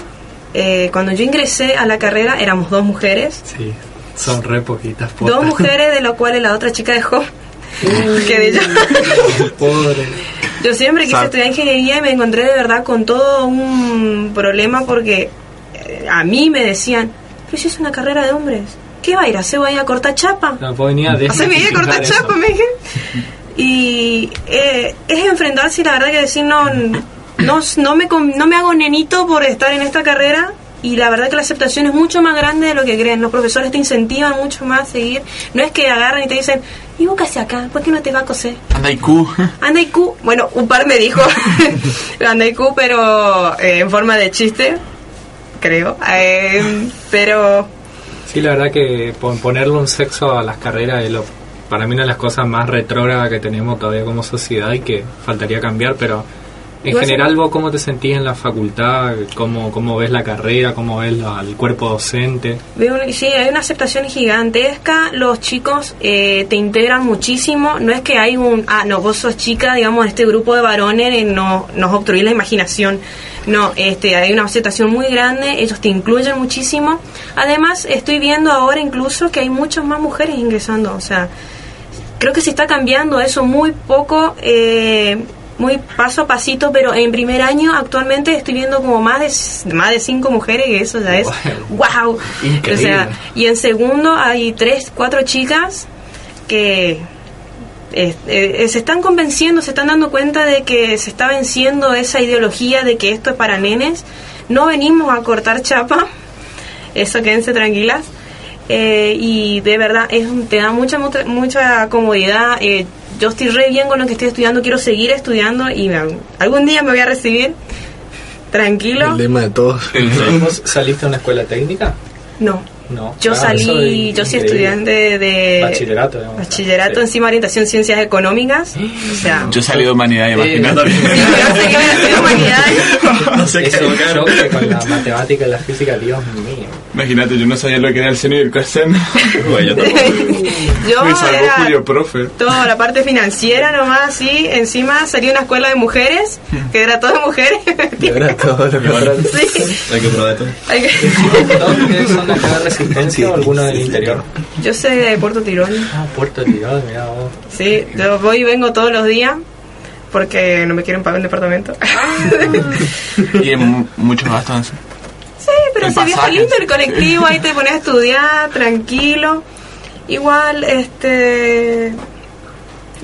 eh, cuando yo ingresé a la carrera, éramos dos mujeres. Sí, son re poquitas. Dos mujeres, de lo cuales la otra chica dejó. que de ella. Pobre. Yo siempre quise estudiar ingeniería y me encontré de verdad con todo un problema porque eh, a mí me decían, pero si es una carrera de hombres, ¿qué va a ir a hacer? ¿Va a ir a cortar chapa? No, vos venía a Hacer mi vida desmitificar cortar chapa, me dije. Y eh, es enfrentarse y la verdad que decir no, no, no, me, no me hago nenito por estar en esta carrera y la verdad que la aceptación es mucho más grande de lo que creen. Los profesores te incentivan mucho más a seguir. No es que agarran y te dicen, ¿y vos acá? ¿Por qué no te va a coser? Anda y Q. Anda y Q. Bueno, un par me dijo Anda y Q, pero eh, en forma de chiste, creo. Eh, pero Sí, la verdad que pon- ponerle un sexo a las carreras es lo, para mí una de las cosas más retrógradas que tenemos todavía como sociedad y que faltaría cambiar, pero en general vos cómo te sentís en la facultad, cómo, cómo ves la carrera, cómo ves la- el cuerpo docente. Sí, hay una aceptación gigantesca. Los chicos eh, te integran muchísimo. No es que hay un, ah, no, vos sos chica, digamos, este grupo de varones eh, no, nos obstruís la imaginación. No, este, hay una aceptación muy grande. Ellos te incluyen muchísimo. Además, estoy viendo ahora incluso que hay muchas más mujeres ingresando. O sea, creo que se está cambiando eso muy poco. Eh, muy paso a pasito, pero en primer año actualmente estoy viendo como más de más de cinco mujeres y eso ya es wow. O sea, y en segundo hay tres, cuatro chicas que eh, eh, se están convenciendo, se están dando cuenta de que se está venciendo esa ideología de que esto es para nenes. No venimos a cortar chapa, eso quédense tranquilas. Eh, y de verdad es te da mucha mucha, mucha comodidad. Yo estoy re bien con lo que estoy estudiando, quiero seguir estudiando y me- algún día me voy a recibir. Tranquilo. El lema de todos. ¿Vos saliste a una escuela técnica? No. No. Yo Ah, salí, es yo soy estudiante de Bachillerato, digamos. bachillerato encima orientación ciencias económicas. O sea, Yo salí de humanidad, Eh, imagínate. No sé qué Es un tocar. choque con la matemática y la física, Dios mío. Imagínate, yo no sabía lo que era el seno y el coseno. yo Me salvó era Julio Profe. toda la parte financiera nomás así. Encima salí a una escuela de mujeres, que era todo de mujeres. Era todo lo contrario. Sí. Hay que probar todo. Hay que- ¿Todos ustedes son de de alguno del interior? Yo soy de Puerto Tirón. Ah, Puerto Tirón, mira vos. Sí, yo voy y vengo todos los días porque no me quieren pagar un departamento. Y en mu- muchos gastos. Sí, pero El se viaja lindo el colectivo, ahí te pones a estudiar, tranquilo. Igual, este.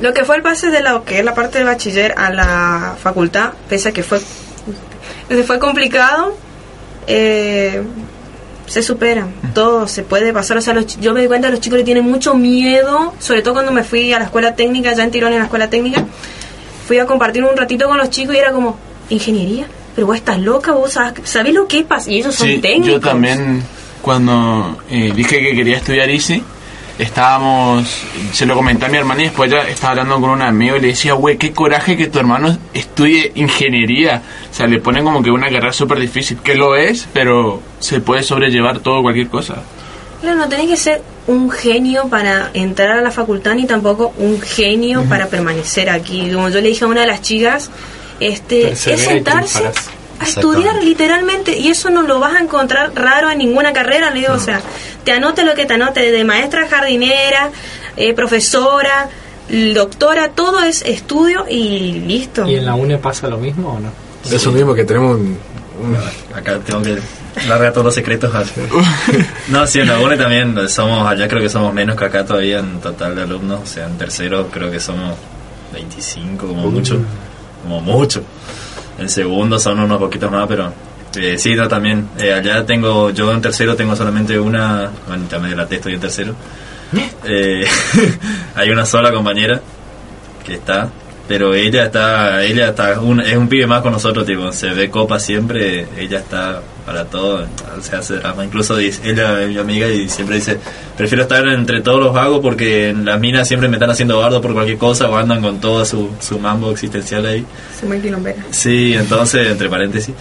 Lo que fue el pase de lo que es la parte del bachiller a la facultad, pese a que fue, fue complicado, eh, se supera. Todo se puede pasar. O sea, los yo me di cuenta que los chicos le tienen mucho miedo, sobre todo cuando me fui a la escuela técnica, ya en Tirón en la escuela técnica. Fui a compartir un ratito con los chicos y era como, ¿ingeniería? Pero vos estás loca, vos sabés, sabés lo que pasa. Y ellos son técnicos. yo también, cuando eh, dije que quería estudiar ICI, estábamos, se lo comenté a mi hermana y después ya estaba hablando con un amigo y le decía, güey, qué coraje que tu hermano estudie ingeniería. O sea, le ponen como que una carrera súper difícil, que lo es, pero se puede sobrellevar todo, cualquier cosa. Claro, no tenés que ser un genio para entrar a la facultad ni tampoco un genio para permanecer aquí. Como yo le dije a una de las chicas, este, es sentarse a estudiar literalmente y eso no lo vas a encontrar raro en ninguna carrera, le digo, o sea, te anote lo que te anote, de maestra jardinera, eh, profesora, doctora, todo es estudio y listo. ¿Y en la UNE pasa lo mismo o no? Eso mismo que tenemos un, un- Acá tengo que largar todos los secretos. al- No, sí, en la UNE también somos, allá creo que somos menos que acá todavía en total de alumnos. O sea, en tercero creo que somos 25 como mucho. Como mucho. En segundo son unos poquitos más, pero eh, sí, no, también. Eh, allá tengo, yo en tercero tengo solamente una, bueno, también la estoy en tercero. Eh, hay una sola compañera que está, pero ella está, ella está, un- es un pibe más con nosotros, tipo, se ve copa siempre, ella está para todo, se hace drama, incluso dice, ella es mi amiga y siempre dice, prefiero estar entre todos los vagos porque en las minas siempre me están haciendo bardo por cualquier cosa o andan con todo su, su mambo existencial ahí. Soy muy quilombera. Sí, entonces, entre paréntesis.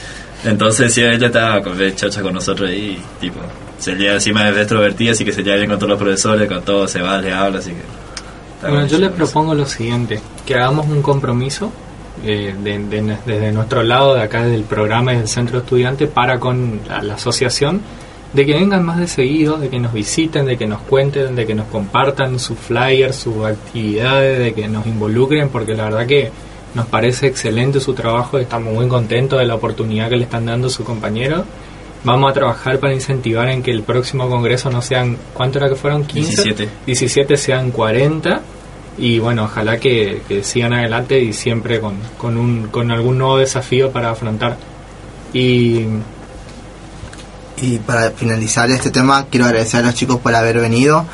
Entonces, sí, ella está con, de chocha con nosotros ahí, tipo, se lleva encima de extrovertida, así que se lleva bien con todos los profesores, con todo, se va, le habla, así que. Bueno, yo les propongo lo siguiente, que hagamos un compromiso eh, de- de- desde nuestro lado, de acá del programa y del centro estudiante, para con la, la asociación, de que vengan más de seguido, de que nos visiten, de que nos cuenten, de que nos compartan sus flyers, sus actividades, de que nos involucren, porque la verdad que nos parece excelente su trabajo estamos muy contentos de la oportunidad que le están dando a su compañero. Vamos a trabajar para incentivar en que el próximo congreso no sean, ¿cuánto era que fueron? 15? 17. 17 sean 40 y bueno, ojalá que, que sigan adelante y siempre con, con, un, con algún nuevo desafío para afrontar. Y Y para finalizar este tema, quiero agradecer a los chicos por haber venido.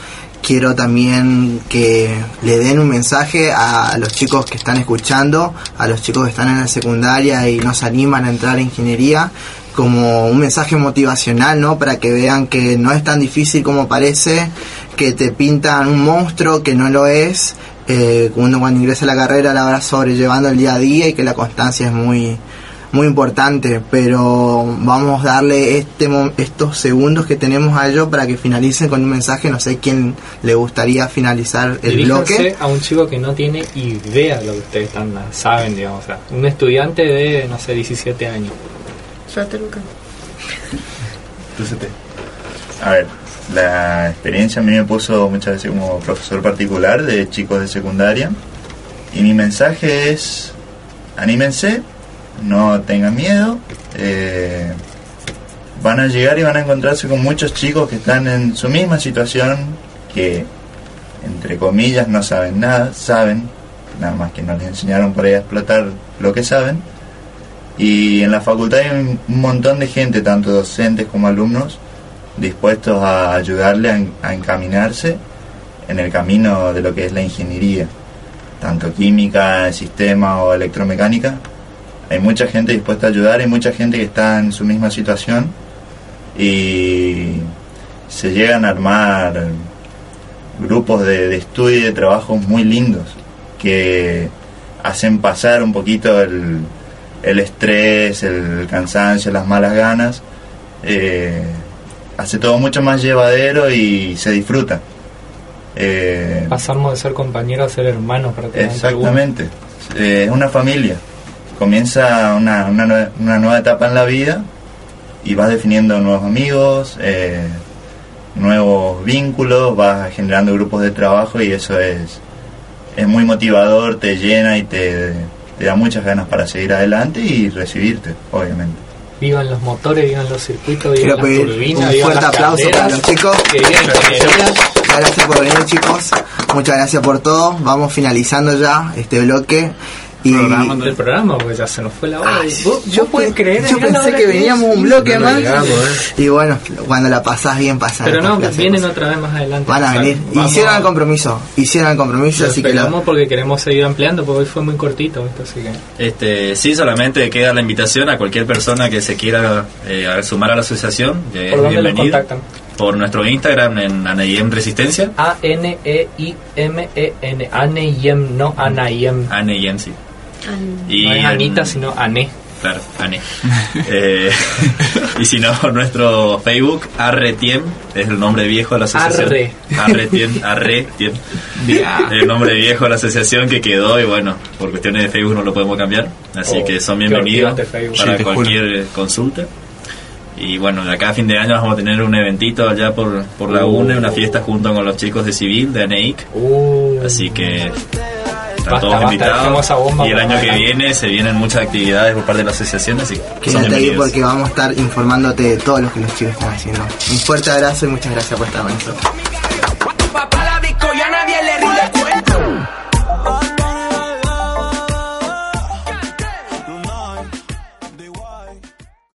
Quiero también que le den un mensaje a los chicos que están escuchando, a los chicos que están en la secundaria y no se animan a entrar a ingeniería, como un mensaje motivacional, ¿no? Para que vean que no es tan difícil como parece, que te pintan un monstruo que no lo es. Eh, uno cuando ingresa a la carrera la va sobrellevando el día a día y que la constancia es muy, muy importante, pero vamos a darle este estos segundos que tenemos a ellos para que finalicen con un mensaje. No sé quién le gustaría finalizar el diríjanse bloque. a un chico que no tiene idea de lo que ustedes están, saben, digamos, o sea, un estudiante de, no sé, 17 años. Suerte, Luca. A ver, la experiencia a mí me puso muchas veces como profesor particular de chicos de secundaria. Y mi mensaje es, anímense, no tengan miedo. eh, van a llegar y van a encontrarse con muchos chicos que están en su misma situación, que entre comillas no saben nada, saben, nada más que no les enseñaron por ahí a explotar lo que saben. Y en la facultad hay un montón de gente, tanto docentes como alumnos, dispuestos a ayudarle a encaminarse en el camino de lo que es la ingeniería, tanto química, sistema o electromecánica. Hay mucha gente dispuesta a ayudar, hay mucha gente que está en su misma situación y se llegan a armar grupos de, de estudio y de trabajos muy lindos que hacen pasar un poquito el, el estrés, el cansancio, las malas ganas. eh, hace todo mucho más llevadero y se disfruta. Eh, Pasamos de ser compañeros a ser hermanos prácticamente. Exactamente. Eh, es una familia. Comienza una, una, una nueva etapa en la vida y vas definiendo nuevos amigos, nuevos vínculos, vas generando grupos de trabajo y eso es, es muy motivador, te llena y te, te da muchas ganas para seguir adelante y recibirte, obviamente. Vivan los motores, vivan los circuitos, vivan Quiero las pedir turbinas, un vivan fuerte las aplauso para los chicos. que vivan la ingeniería. Muchas gracias por venir chicos. Muchas gracias por todo. Vamos finalizando ya este bloque. Y del programa, porque ya se nos fue la hora. ¿Vos, vos podés creer? yo pensé que veníamos un bloque No más. llegamos, Y bueno, cuando la pasás bien pasa. Pero no, vienen otra vez más adelante. Van a O sea, venir. vamos Hicieron a- el compromiso. Hicieron el compromiso, Lo así que lo, esperamos porque queremos seguir ampliando, porque hoy fue muy cortito esto, así que... Este, sí, solamente queda la invitación a cualquier persona que se quiera eh, sumar a la asociación. que ¿Por es dónde los bienvenido. contactan? Por nuestro Instagram en Anaiem Resistencia. A-N-E-I-M-E-N. Aneyem, no Anayem. Anaiem, sí. Y no es en- Anita, sino Ané. Claro, Ane. Eh, y si no, nuestro Facebook, Arretiem, es el nombre viejo de la asociación. Arre. Arretiem, Arretiem. El nombre viejo de la asociación que quedó y bueno, por cuestiones de Facebook no lo podemos cambiar. Así Oh, que son qué bienvenidos para Sí, te juro. cualquier consulta. Y bueno, de acá a fin de año vamos a tener un eventito allá por, por la Uh. UNE, una fiesta junto con los chicos de Civil, de ANEIC. Así que están Basta, todos basta, invitados. bomba y el año que viene se vienen muchas actividades por parte de la asociación, así que son quédate ahí porque vamos a estar informándote de todo lo que los chicos están haciendo. Un fuerte abrazo y muchas gracias por estar con nosotros.